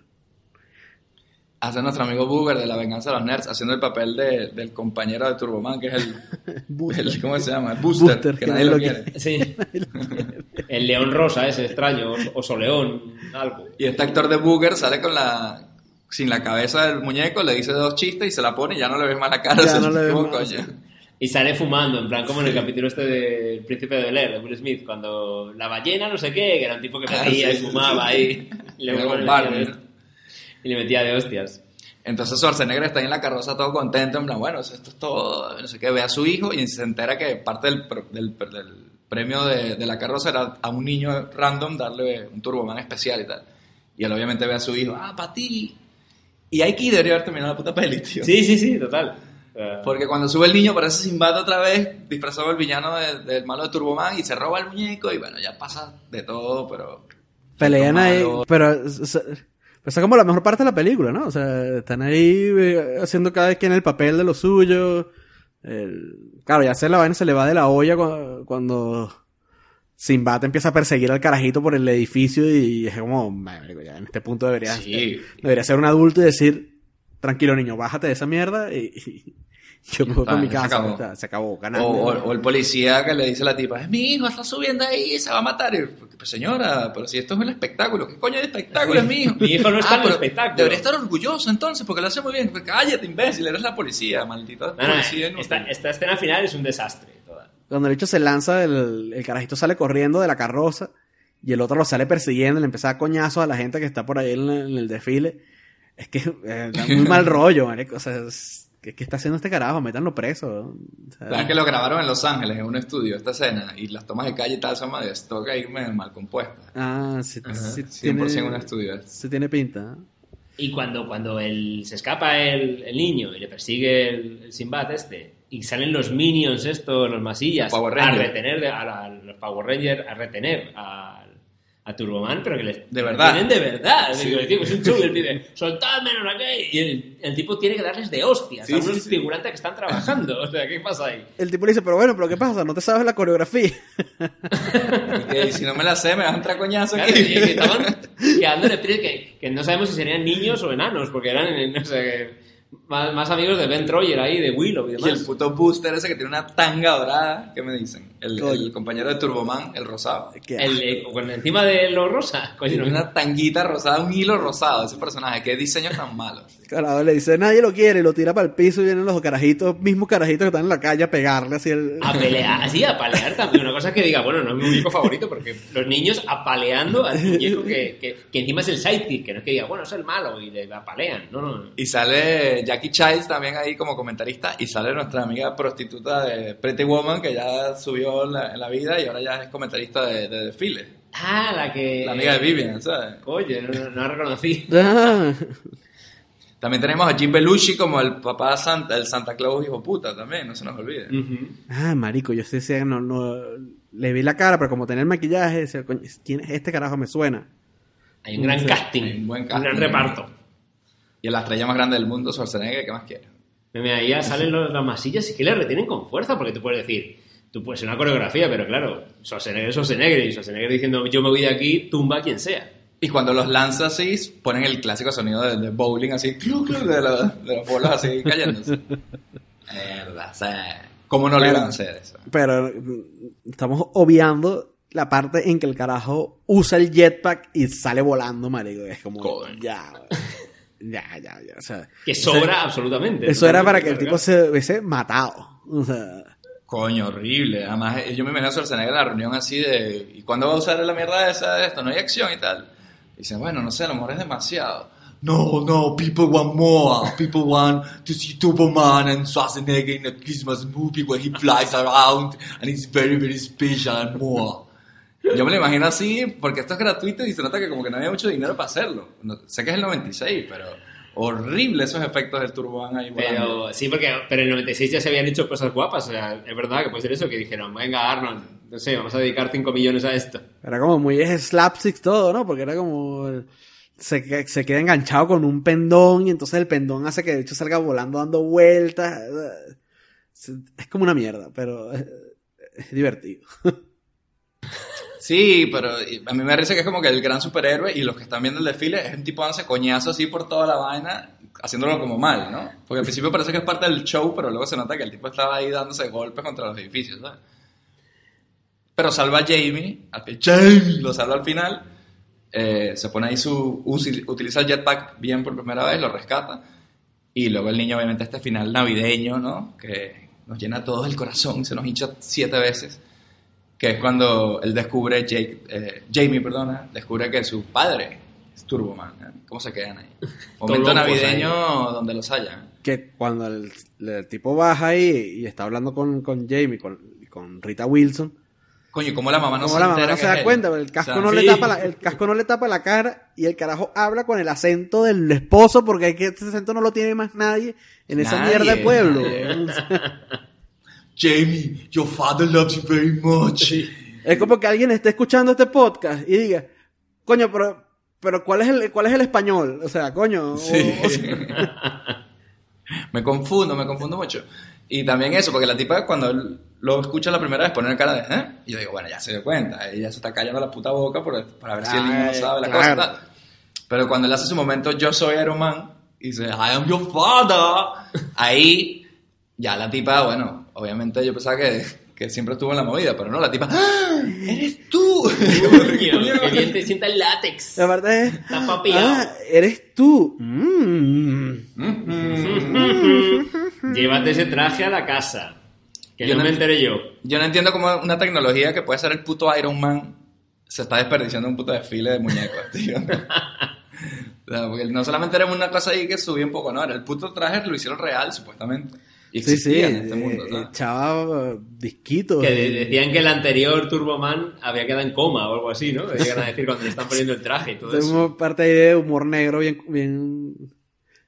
hace nuestro amigo Booger de la venganza de los nerds, haciendo el papel de- del compañero de Turboman, que es el, ¿cómo se llama? El Booster, Booster, que, que nadie lo nadie lo quiere. Sí. El león rosa ese extraño, o soleón, algo. Y este actor de Booger sale con la sin la cabeza del muñeco, le dice dos chistes y se la pone y ya no le ves más la cara. Ya no le ves como, más. coño. Y sale fumando, en plan como en el capítulo este del Príncipe de Bel Air, de Will Smith, cuando la ballena no sé qué, que era un tipo que Ah, bebía sí, y fumaba ahí. Y le, Era metía de y le metía de hostias. Entonces Schwarzenegger está ahí en la carroza todo contento, en plan, bueno, esto es todo, no sé qué, ve a su hijo y se entera que parte del, del, del premio de, de la carroza era a un niño random darle un Turboman especial y tal. Y él obviamente ve a su hijo, ah, para ti. Y hay que debería haber terminado la puta peli, tío. Sí, sí, sí, total. O sea, Porque cuando sube el niño parece Sinbad otra vez, disfrazado del villano de- del malo de Turboman y se roba el muñeco y bueno, ya pasa de todo, pero... Pelean ahí, pero es- es- esa es como la mejor parte de la película, ¿no? O sea, están ahí eh, haciendo cada quien el papel de lo suyo. El- claro, ya se la vaina se le va de la olla cu- cuando Sinbad empieza a perseguir al carajito por el edificio y es como, ya en este punto debería, Sí. debería ser un adulto y decir, tranquilo niño, bájate de esa mierda y yo me voy está, para mi se casa. acabó. Se acabó, canalla. O, o- o el policía que le dice a la tipa, es mi hijo, está subiendo ahí, se va a matar. Y, pues señora, pero si esto es un espectáculo, ¿qué coño de espectáculo es mi hijo? Mi hijo no está en el pero espectáculo. Debería estar orgulloso entonces, porque lo hace muy bien. Pues cállate, imbécil, eres la policía, maldito no, no, policía. esta, esta escena final es un desastre. Toda. Cuando el hecho se lanza, el, el carajito sale corriendo de la carroza y el otro lo sale persiguiendo, le empieza a dar coñazos a la gente que está por ahí en, el- en el desfile. Es que eh, da muy mal rollo, marico. O sea, es- ¿qué, qué está haciendo este carajo? Métanlo preso. O sea, ¿Sabes que lo grabaron en Los Ángeles, en un estudio, esta escena? Y las tomas de calle y tal son medio stock ahí medio mal compuestas. Ah, sí, sí 100% tiene, un estudio. sí tiene pinta. Y cuando, cuando el, se escapa el, el niño y le persigue el, el Sinbad este, y salen los minions estos, los masillas, Power a retener, de- a, la- a los Power Rangers, a retener a, a Turboman, pero que les De verdad. tienen de verdad. Sí. Digo, el tipo es un chulo y él pide, soltadme, no sé qué", Y el, el tipo tiene que darles de hostias Sí, a unos sí. figurantes que están trabajando. O sea, ¿qué pasa ahí? El tipo le dice, pero bueno, ¿pero qué pasa? ¿No te sabes la coreografía? Y si no me la sé, me vas a entrar coñazo Claro, aquí. y que estaban quedando que, que no sabemos si serían niños o enanos, porque eran, no sé, más, más amigos de Ben Troyer ahí, de Willow y Y el demás. puto booster ese que tiene una tanga dorada, ¿qué me dicen? El, compañero de Turboman, el rosado. El, eh, con encima de lo rosa. Coño, Tiene no- una tanguita rosada, un hilo rosado ese personaje. Qué diseño tan malo. Carajo le dice, nadie lo quiere, lo tira para el piso y vienen los carajitos, mismos carajitos que están en la calle a pegarle así el... A pelear, así, a palear también. Una cosa que diga, bueno, no es mi muñeco favorito, porque los niños apaleando al muñeco que, que, que encima es el sidekick, que no es que diga, bueno, es el malo y le apalean. No, no. Y sale Jackie Childs también ahí como comentarista y sale nuestra amiga prostituta de Pretty Woman que ya subió en la, en la vida y ahora ya es comentarista de, de desfile. Ah, la que. La amiga de Vivian, ¿sabes? Oye, no, no la reconocí. También tenemos a Jim Belushi como el papá Santa, el Santa Claus hijo puta también, no se nos olvide. Ujú. ah, marico, yo sí decía, no, no, le vi la cara, pero como tenía el maquillaje, decía, coño, ¿quién es este carajo? Me suena. Hay un gran Sí. casting, Hay un buen un casting. gran reparto. Y la estrella más grande del mundo, Schwarzenegger, ¿qué más quiere? Mira, ahí ya salen los- las masillas y que le retienen con fuerza, porque tú puedes decir, tú puedes ser una coreografía, pero claro, Schwarzenegger es Schwarzenegger, y Schwarzenegger diciendo, yo me voy de aquí, tumba a quien sea. Y cuando los lanza así, ponen el clásico sonido de, de bowling así, clu, clu, de, la- de los bolos así cayéndose. Verdad, o sea, ¿cómo no le iban a hacer eso? Pero mm, estamos obviando la parte en que el carajo usa el jetpack y sale volando, marico. Es como, Coño. ya, ya, ya, ya. O sea, Que sobra absolutamente. eso era para que el tipo se hubiese matado. O sea, Coño, horrible. Además, yo me imagino a Schwarzenegger en la reunión así de, ¿y cuándo va a usar la mierda esa de esto? No hay acción y tal. Y dicen, bueno, no sé, a lo mejor es demasiado. No, no, people want more. People want to see Superman and Schwarzenegger in a Christmas movie where he flies around and it's very, very special and more. Yo me lo imagino así porque esto es gratuito y se nota que como que no había mucho dinero para hacerlo. No- sé que es el 96, pero horrible esos efectos del Turbovan ahí volando. Pero sí, porque pero en el 96 ya se habían hecho cosas guapas. O sea, es verdad que puede ser eso, que dijeron, venga Arnold, no sé, vamos a dedicar 5 millones a esto. era como muy slapstick todo, ¿no? Porque era como... Se, que- se queda enganchado con un pendón y entonces el pendón hace que de hecho salga volando dando vueltas. Es como una mierda, pero es, es divertido. Sí, pero a mí me parece que es como que el gran superhéroe y los que están viendo el desfile es un tipo dándose coñazo así por toda la vaina, haciéndolo como mal, ¿no? Porque al principio parece que es parte del show, pero luego se nota que el tipo estaba ahí dándose golpes contra los edificios, ¿sabes? Pero salva a Jamie, al que Jamie lo salva al final, eh, se pone ahí su, utiliza el jetpack bien por primera vez, lo rescata, y luego el niño obviamente este final navideño, ¿no? Que nos llena todo el corazón, se nos hincha siete veces que es cuando él descubre, Jake, eh, Jamie, perdona, descubre que su padre es Turboman. ¿eh? ¿Cómo se quedan ahí? Momento navideño donde los hayan. que cuando el, el tipo baja ahí y está hablando con, con Jamie, con, con Rita Wilson, Coño, ¿cómo la mamá no como se la mamá no se es da él? cuenta, pero el casco, O sea, no le tapa la, el casco no le tapa la cara y el carajo habla con el acento del esposo porque hay que ese acento no lo tiene más nadie en esa Nadie, mierda de pueblo. Jamie, your father loves you very much. es como que alguien esté escuchando este podcast y diga, coño, pero, pero ¿cuál es el, cuál es el español? O sea, coño. o- Sí. o sea, me confundo, me confundo mucho. Y también eso, porque la tipa cuando lo escucha la primera vez pone cara de, ¿eh? Y yo digo, bueno, ya se dio cuenta, ella se está callando la puta boca por- para ver si el niño no Ay, sabe la claro. cosa. tal. Pero cuando él hace su momento, yo soy Iron Man, y dice, I am your father, ahí ya la tipa, bueno, obviamente yo pensaba que, que siempre estuvo en la movida, pero no, la tipa, ¡Ah! ¡eres tú! Coño, que bien te sienta el látex. aparte es, Está papiado. ah, eres tú. Mm. Llévate ese traje a la casa. Que Yo no no- me enteré yo. Yo no entiendo cómo una tecnología que puede ser el puto Iron Man se está desperdiciando un puto desfile de muñecos, tío. O sea, porque no solamente era una cosa ahí que subía un poco, no, era el puto traje lo hicieron real, supuestamente. Y Sí, sí, en este mundo, eh, ¿sabes? echaba eh, disquitos. Que de- decían que el anterior Turboman había quedado en coma o algo así, ¿no? Llegan a decir cuando le están poniendo el traje y todo Es eso. una parte ahí de humor negro bien, bien,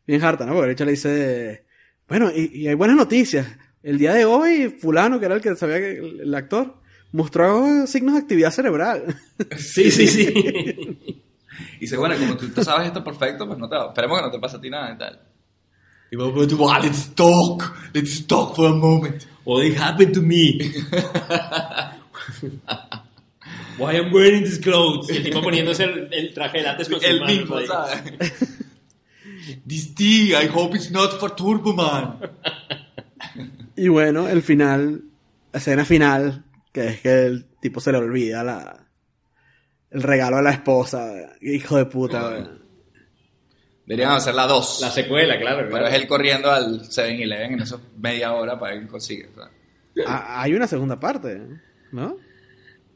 bien harta, ¿no? Porque de hecho le dice, bueno, y, y hay buenas noticias. El día de hoy, fulano, que era el que sabía que el, el actor, mostró signos de actividad cerebral. Sí, sí, sí. Y dice, bueno, como tú te sabes esto perfecto, pues no te esperemos que no te pase a ti nada y tal. Y vos, but, well, let's talk, let's talk for a moment. What it happened to me. Why I'm wearing these clothes. Y el tipo poniéndose el, el traje de látex con sus El manos mismo. ¿sabes? This tea, I hope it's not for Turboman. y bueno, el final, la escena final, que es que el tipo se le olvida la, el regalo a la esposa. Hijo de puta, güey. Deberían hacer la 2. La secuela, claro. Pero claro. es él corriendo al 7-Eleven en esos media hora para o sea. Ah, hay una segunda parte, ¿no?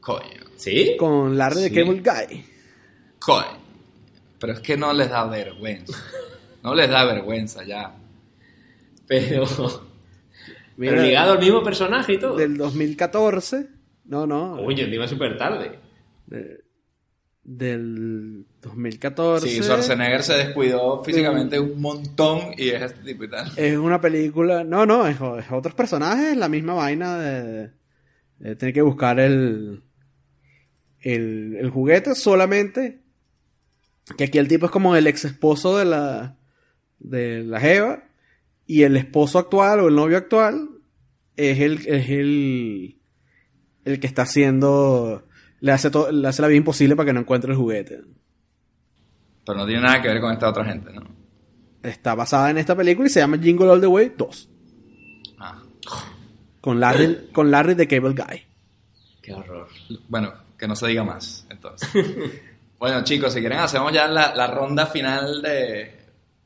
Coño, ¿Sí? Con Larry de Sí. Cable Guy. coño. Pero es que no les da vergüenza. No les da vergüenza ya. Pero, Mira, pero ligado al mismo personaje y todo. Del 2014. No, no. Coño, encima súper tarde. de- del 2014. Sí, Schwarzenegger se descuidó físicamente un montón y es este tipo y tal. Es una película. No, no, es, es otros personajes, la misma vaina de. de tener que buscar el, el. el juguete solamente. Que aquí el tipo es como el ex esposo de la. De la Jeva. Y el esposo actual o el novio actual es el. es el. el que está haciendo. Le hace, to- le hace la vida imposible para que no encuentre el juguete. Pero no tiene nada que ver con esta otra gente, ¿no? Está basada en esta película y se llama Jingle All the Way 2. Ah. Con Larry, con Larry de Cable Guy. Qué horror. Bueno, que no se diga más, entonces. bueno, chicos, si quieren hacemos ya la, la ronda final de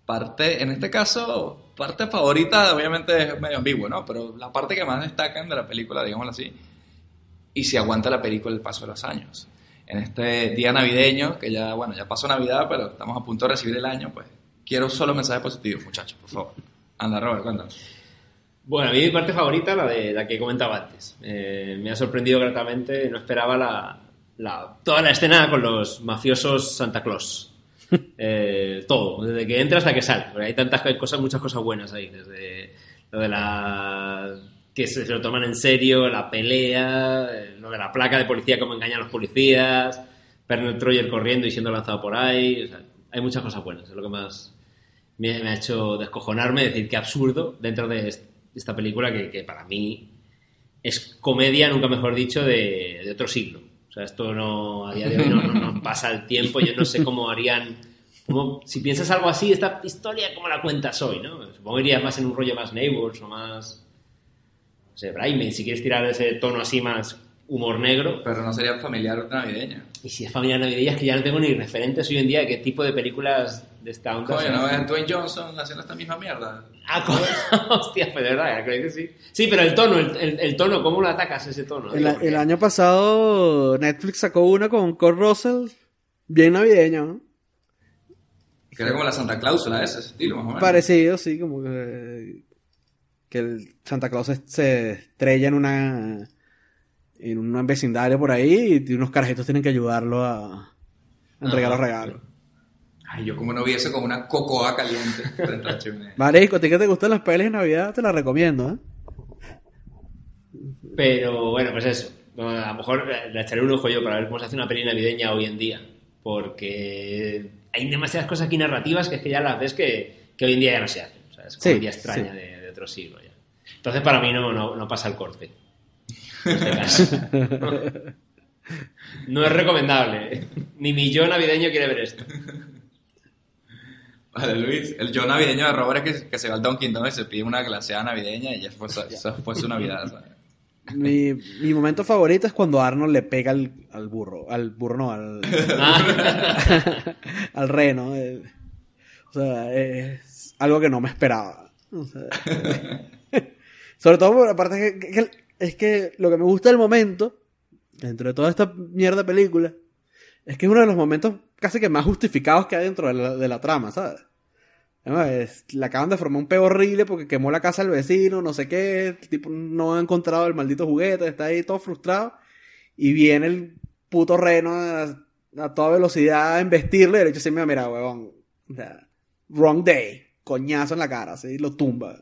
parte, en este caso, parte favorita, obviamente es medio ambiguo, ¿no? Pero la parte que más destacan de la película, digámoslo así, y si aguanta la película el paso de los años. En este día navideño, que ya, bueno, ya pasó Navidad, pero estamos a punto de recibir el año, pues quiero solo mensajes positivos, muchachos, por favor. Anda, Robert, cuéntanos. Bueno, a mí mi parte favorita, la de la que comentaba antes. Eh, me ha sorprendido gratamente, no esperaba la, la- toda la escena con los mafiosos Santa Claus. Eh, todo, desde que entra hasta que sale. Porque hay tantas cosas, muchas cosas buenas ahí. Desde lo de la. que se, lo toman en serio, la pelea, eh, lo de la placa de policía, cómo engañan a los policías, Bernard Troyer corriendo y siendo lanzado por ahí. o sea, hay muchas cosas buenas, es lo que más me, ha hecho descojonarme, decir que absurdo dentro de est- esta película que, que para mí es comedia, nunca mejor dicho, de, de otro siglo. Sea, esto no, a día de hoy no, pasa el tiempo, yo no sé cómo harían... si piensas algo así, esta historia, ¿cómo la cuentas hoy? ¿no? Supongo que iría más en un rollo más Neighbors o más... No sé, Bridesmaid, si quieres tirar ese tono así más humor negro. Pero no sería familiar navideña. Y si es familia navideña, es que ya no tengo ni referentes hoy en día de qué tipo de películas de esta onda. Coño, ¿no ves Dwayne Johnson haciendo esta misma mierda? Ah, co- hostia, pues de verdad, creo que sí. Sí, pero el tono, el, el- el tono, ¿cómo lo atacas ese tono? El, año pasado Netflix sacó una con Kurt Russell, bien navideño, ¿no? Que era como la Santa Cláusula, ese estilo, más o menos. Parecido, sí, como que, que el Santa Claus se estrella en una en un vecindario por ahí y unos carajitos tienen que ayudarlo a, a entregar los regalos. Ay, yo como no viese como una cocoa caliente frente a la chimenea. Marico, a ti que te gustan las pelis de Navidad, te las recomiendo, ¿eh? Pero bueno, pues eso. A lo mejor le echaré un ojo yo para ver cómo se hace una peli navideña hoy en día. Porque hay demasiadas cosas aquí narrativas que es que ya las ves que, que hoy en día ya no se hacen. O sea, es Sí, comedia extraña sí. de, de otro siglo ya. Entonces para mí no, no, no pasa el corte. No es recomendable. Ni mi yo navideño quiere ver esto. Vale, Luis, el yo navideño de Robert es que, que se va al Dunkin' Donuts y se pide una glaseada navideña y ya fue, esa fue su Navidad, ¿sabes? Mi, mi momento favorito es cuando Arnold le pega al, al burro, al burro no, al, Ah. al reno. eh. O sea, es algo que no me esperaba. O sea, sobre todo por aparte que, que- es que lo que me gusta del momento, dentro de toda esta mierda película, es que es uno de los momentos casi que más justificados que hay dentro de la, la trama, ¿sabes? Le acaban de formar un peo horrible porque quemó la casa del vecino, no sé qué, el tipo no ha encontrado el maldito juguete, está ahí todo frustrado, y viene el puto reno a, a toda velocidad a investirle, y de hecho sí, mira, mira, huevón, wrong day, coñazo en la cara, así, lo tumba.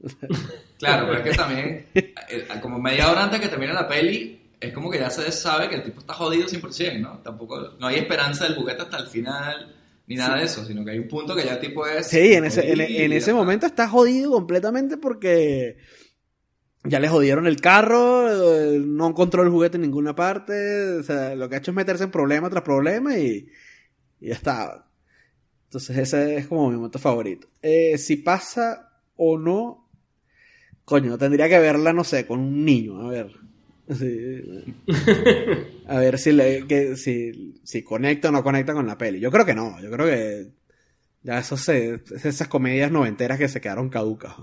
Claro, pero es que también, eh, como media hora antes que termine la peli, es como que ya se sabe que el tipo está jodido 100%, ¿no? Tampoco, no hay esperanza del juguete hasta el final, ni nada de eso, sino que hay un punto que ya el tipo es... Sí, en ese, en, en ese momento está jodido completamente porque ya le jodieron el carro, eh, no encontró el juguete en ninguna parte, o sea, lo que ha hecho es meterse en problema tras problema y, y ya está. Entonces ese es como mi momento favorito. Eh, si pasa o no, coño, tendría que verla, no sé, con un niño, a ver. Sí. A ver si, le, que, si, si conecta o no conecta con la peli. Yo creo que no, yo creo que Ya eso se, esas comedias noventeras que se quedaron caducas.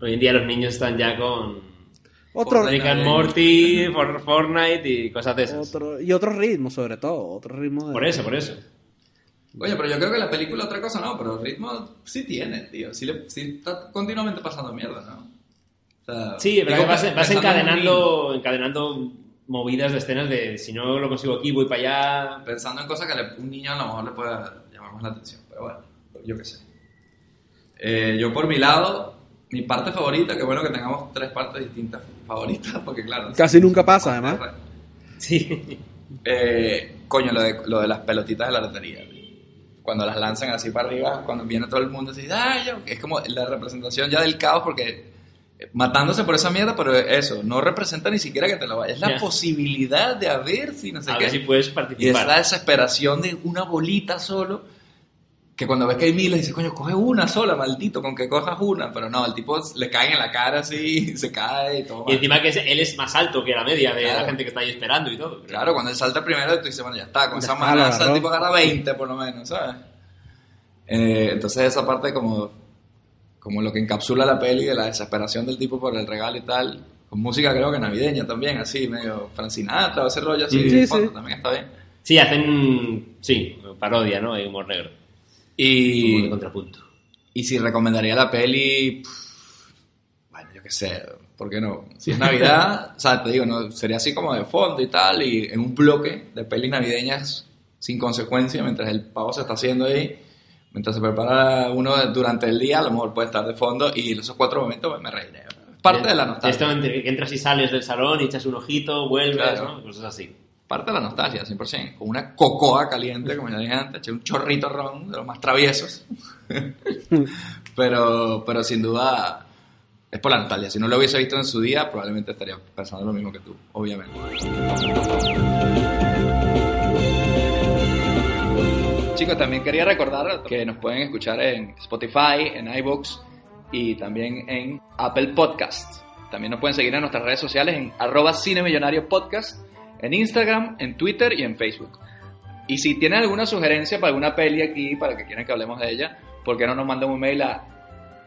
Hoy en día los niños están ya con Otro, Rick and Morty, For- Fortnite y cosas de esas. otro, y otro ritmo, sobre todo. Otro ritmo de... Por eso, por eso. Oye, pero yo creo que la película otra cosa no, pero el ritmo sí tiene, tío. Sí, le, sí está continuamente pasando mierda, ¿no? O sea, Sí, pero digo, vas, encadenando, encadenando movidas de escenas de si no lo consigo aquí, voy para allá. pensando en cosas que le- un niño a lo mejor le puede llamar más la atención, pero bueno, yo qué sé. Eh, yo por mi lado, mi parte favorita, que bueno que tengamos tres partes distintas favoritas, porque claro... Casi nunca pasa, además. Sí. Eh, coño, lo de, lo de las pelotitas de la lotería. Cuando las lanzan así para arriba, cuando viene todo el mundo así, ¡ay! yo", Es como la representación ya del caos porque eh, matándose por esa mierda, pero eso, no representa ni siquiera que te lo vayas. Es la Ya. posibilidad de a ver si no sé A qué. ver si puedes y es participar. la desesperación de una bolita solo. Que cuando ves que hay miles, dices, coño, coge una sola, maldito, con que cojas una. Pero no, el tipo le cae en la cara así, se cae y todo. Y encima que es- él es más alto que la media de Claro. la gente que está ahí esperando y todo. Claro, cuando él salta primero, tú dices, bueno, ya está, con Ya esa manaza el tipo agarra 20 por lo menos, ¿sabes? Eh, entonces esa parte como, como lo que encapsula la peli de la desesperación del tipo por el regalo y tal, con música creo que navideña también, así, medio Francinatra o ese rollo así, Sí, sí. también está bien. Sí, hacen, sí, parodia, ¿no? Hay humor negro. Humor de Y, contrapunto. y si recomendaría la peli, pff, bueno, yo qué sé, ¿por qué no? Si es Navidad, o sea, te digo, no, sería así como de fondo y tal, y en un bloque de pelis navideñas sin consecuencia, mientras el pavo se está haciendo ahí, mientras se prepara uno durante el día, a lo mejor puede estar de fondo, y esos cuatro momentos pues, me reiré. Parte de la nostalgia. Esto entre que entras y sales del salón y echas un ojito, vuelves, Claro. ¿no? Cosas así. Parte de la nostalgia, 100%. Con una cocoa caliente, como ya dije antes, eché un chorrito ron de los más traviesos. pero, pero sin duda es por la nostalgia. Si no lo hubiese visto en su día, probablemente estaría pensando lo mismo que tú, obviamente. Chicos, también quería recordar que nos pueden escuchar en Spotify, en iVoox y también en Apple Podcast. También nos pueden seguir en nuestras redes sociales en arroba cinemillonario podcast, en Instagram, en Twitter y en Facebook. Y si tienen alguna sugerencia para alguna peli aquí, para que quieran que hablemos de ella, ¿por qué no nos mandan un mail a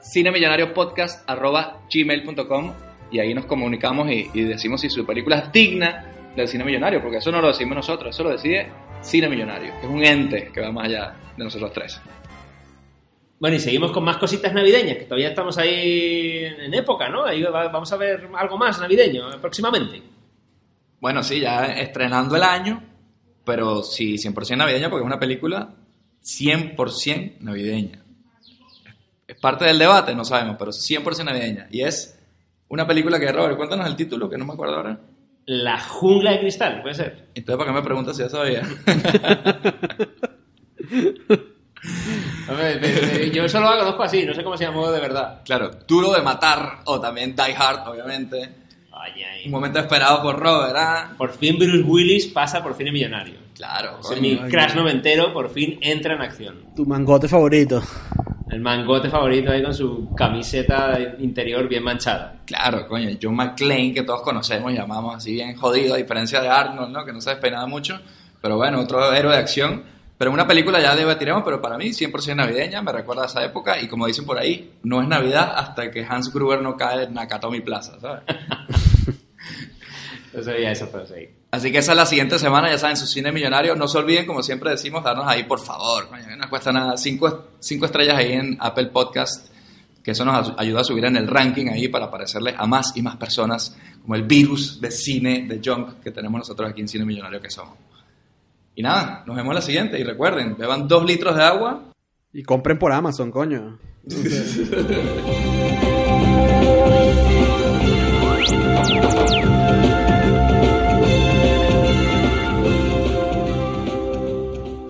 cinemillonariopodcast.gmail.com y ahí nos comunicamos y, decimos si su película es digna del cine millonario, porque eso no lo decimos nosotros, eso lo decide Cine Millonario, que es un ente que va más allá de nosotros tres. Bueno, y seguimos con más cositas navideñas, que todavía estamos ahí en época, ¿no? Ahí va- vamos a ver algo más navideño próximamente. Bueno, sí, ya estrenando el año, pero sí, 100% navideña, porque es una película 100% navideña. ¿Es parte del debate? No sabemos, pero 100% navideña. Y es una película que, Robert, cuéntanos el título, que no me acuerdo ahora. La jungla de cristal, puede ser. Entonces, ¿para qué me preguntas si ya sabía? Yo solo la conozco así, no sé cómo se llamó de verdad. claro, Duro de Matar, o también Die Hard, obviamente. Ay, ay. Un momento esperado por Robert, ¿ah? Por fin Bruce Willis pasa por cine millonario. Claro, O sea, coño. mi crash noventero por fin entra en acción. Tu mangote favorito. El mangote favorito ahí con su camiseta interior bien manchada. Claro, coño, John McClane, que todos conocemos, llamamos así bien jodido, a diferencia de Arnold, ¿no? Que no se despeinaba mucho, pero bueno, otro héroe de acción. Pero una película ya debatiremos, pero para mí 100% navideña, me recuerda a esa época, y como dicen por ahí, no es Navidad hasta que Hans Gruber no cae en Nakatomi Plaza, ¿sabes? Yo sabía eso, pero sí. Así que esa es la siguiente semana, ya saben, su cine millonario. No se olviden, como siempre decimos, darnos ahí, por favor. no cuesta nada. Cinco, cinco estrellas ahí en Apple Podcast, que eso nos ayuda a subir en el ranking ahí para aparecerle a más y más personas, como el virus de cine, de junk que tenemos nosotros aquí en Cine Millonario que somos. Y nada, nos vemos la siguiente. Y recuerden, beban dos litros de agua. Y compren por Amazon, coño.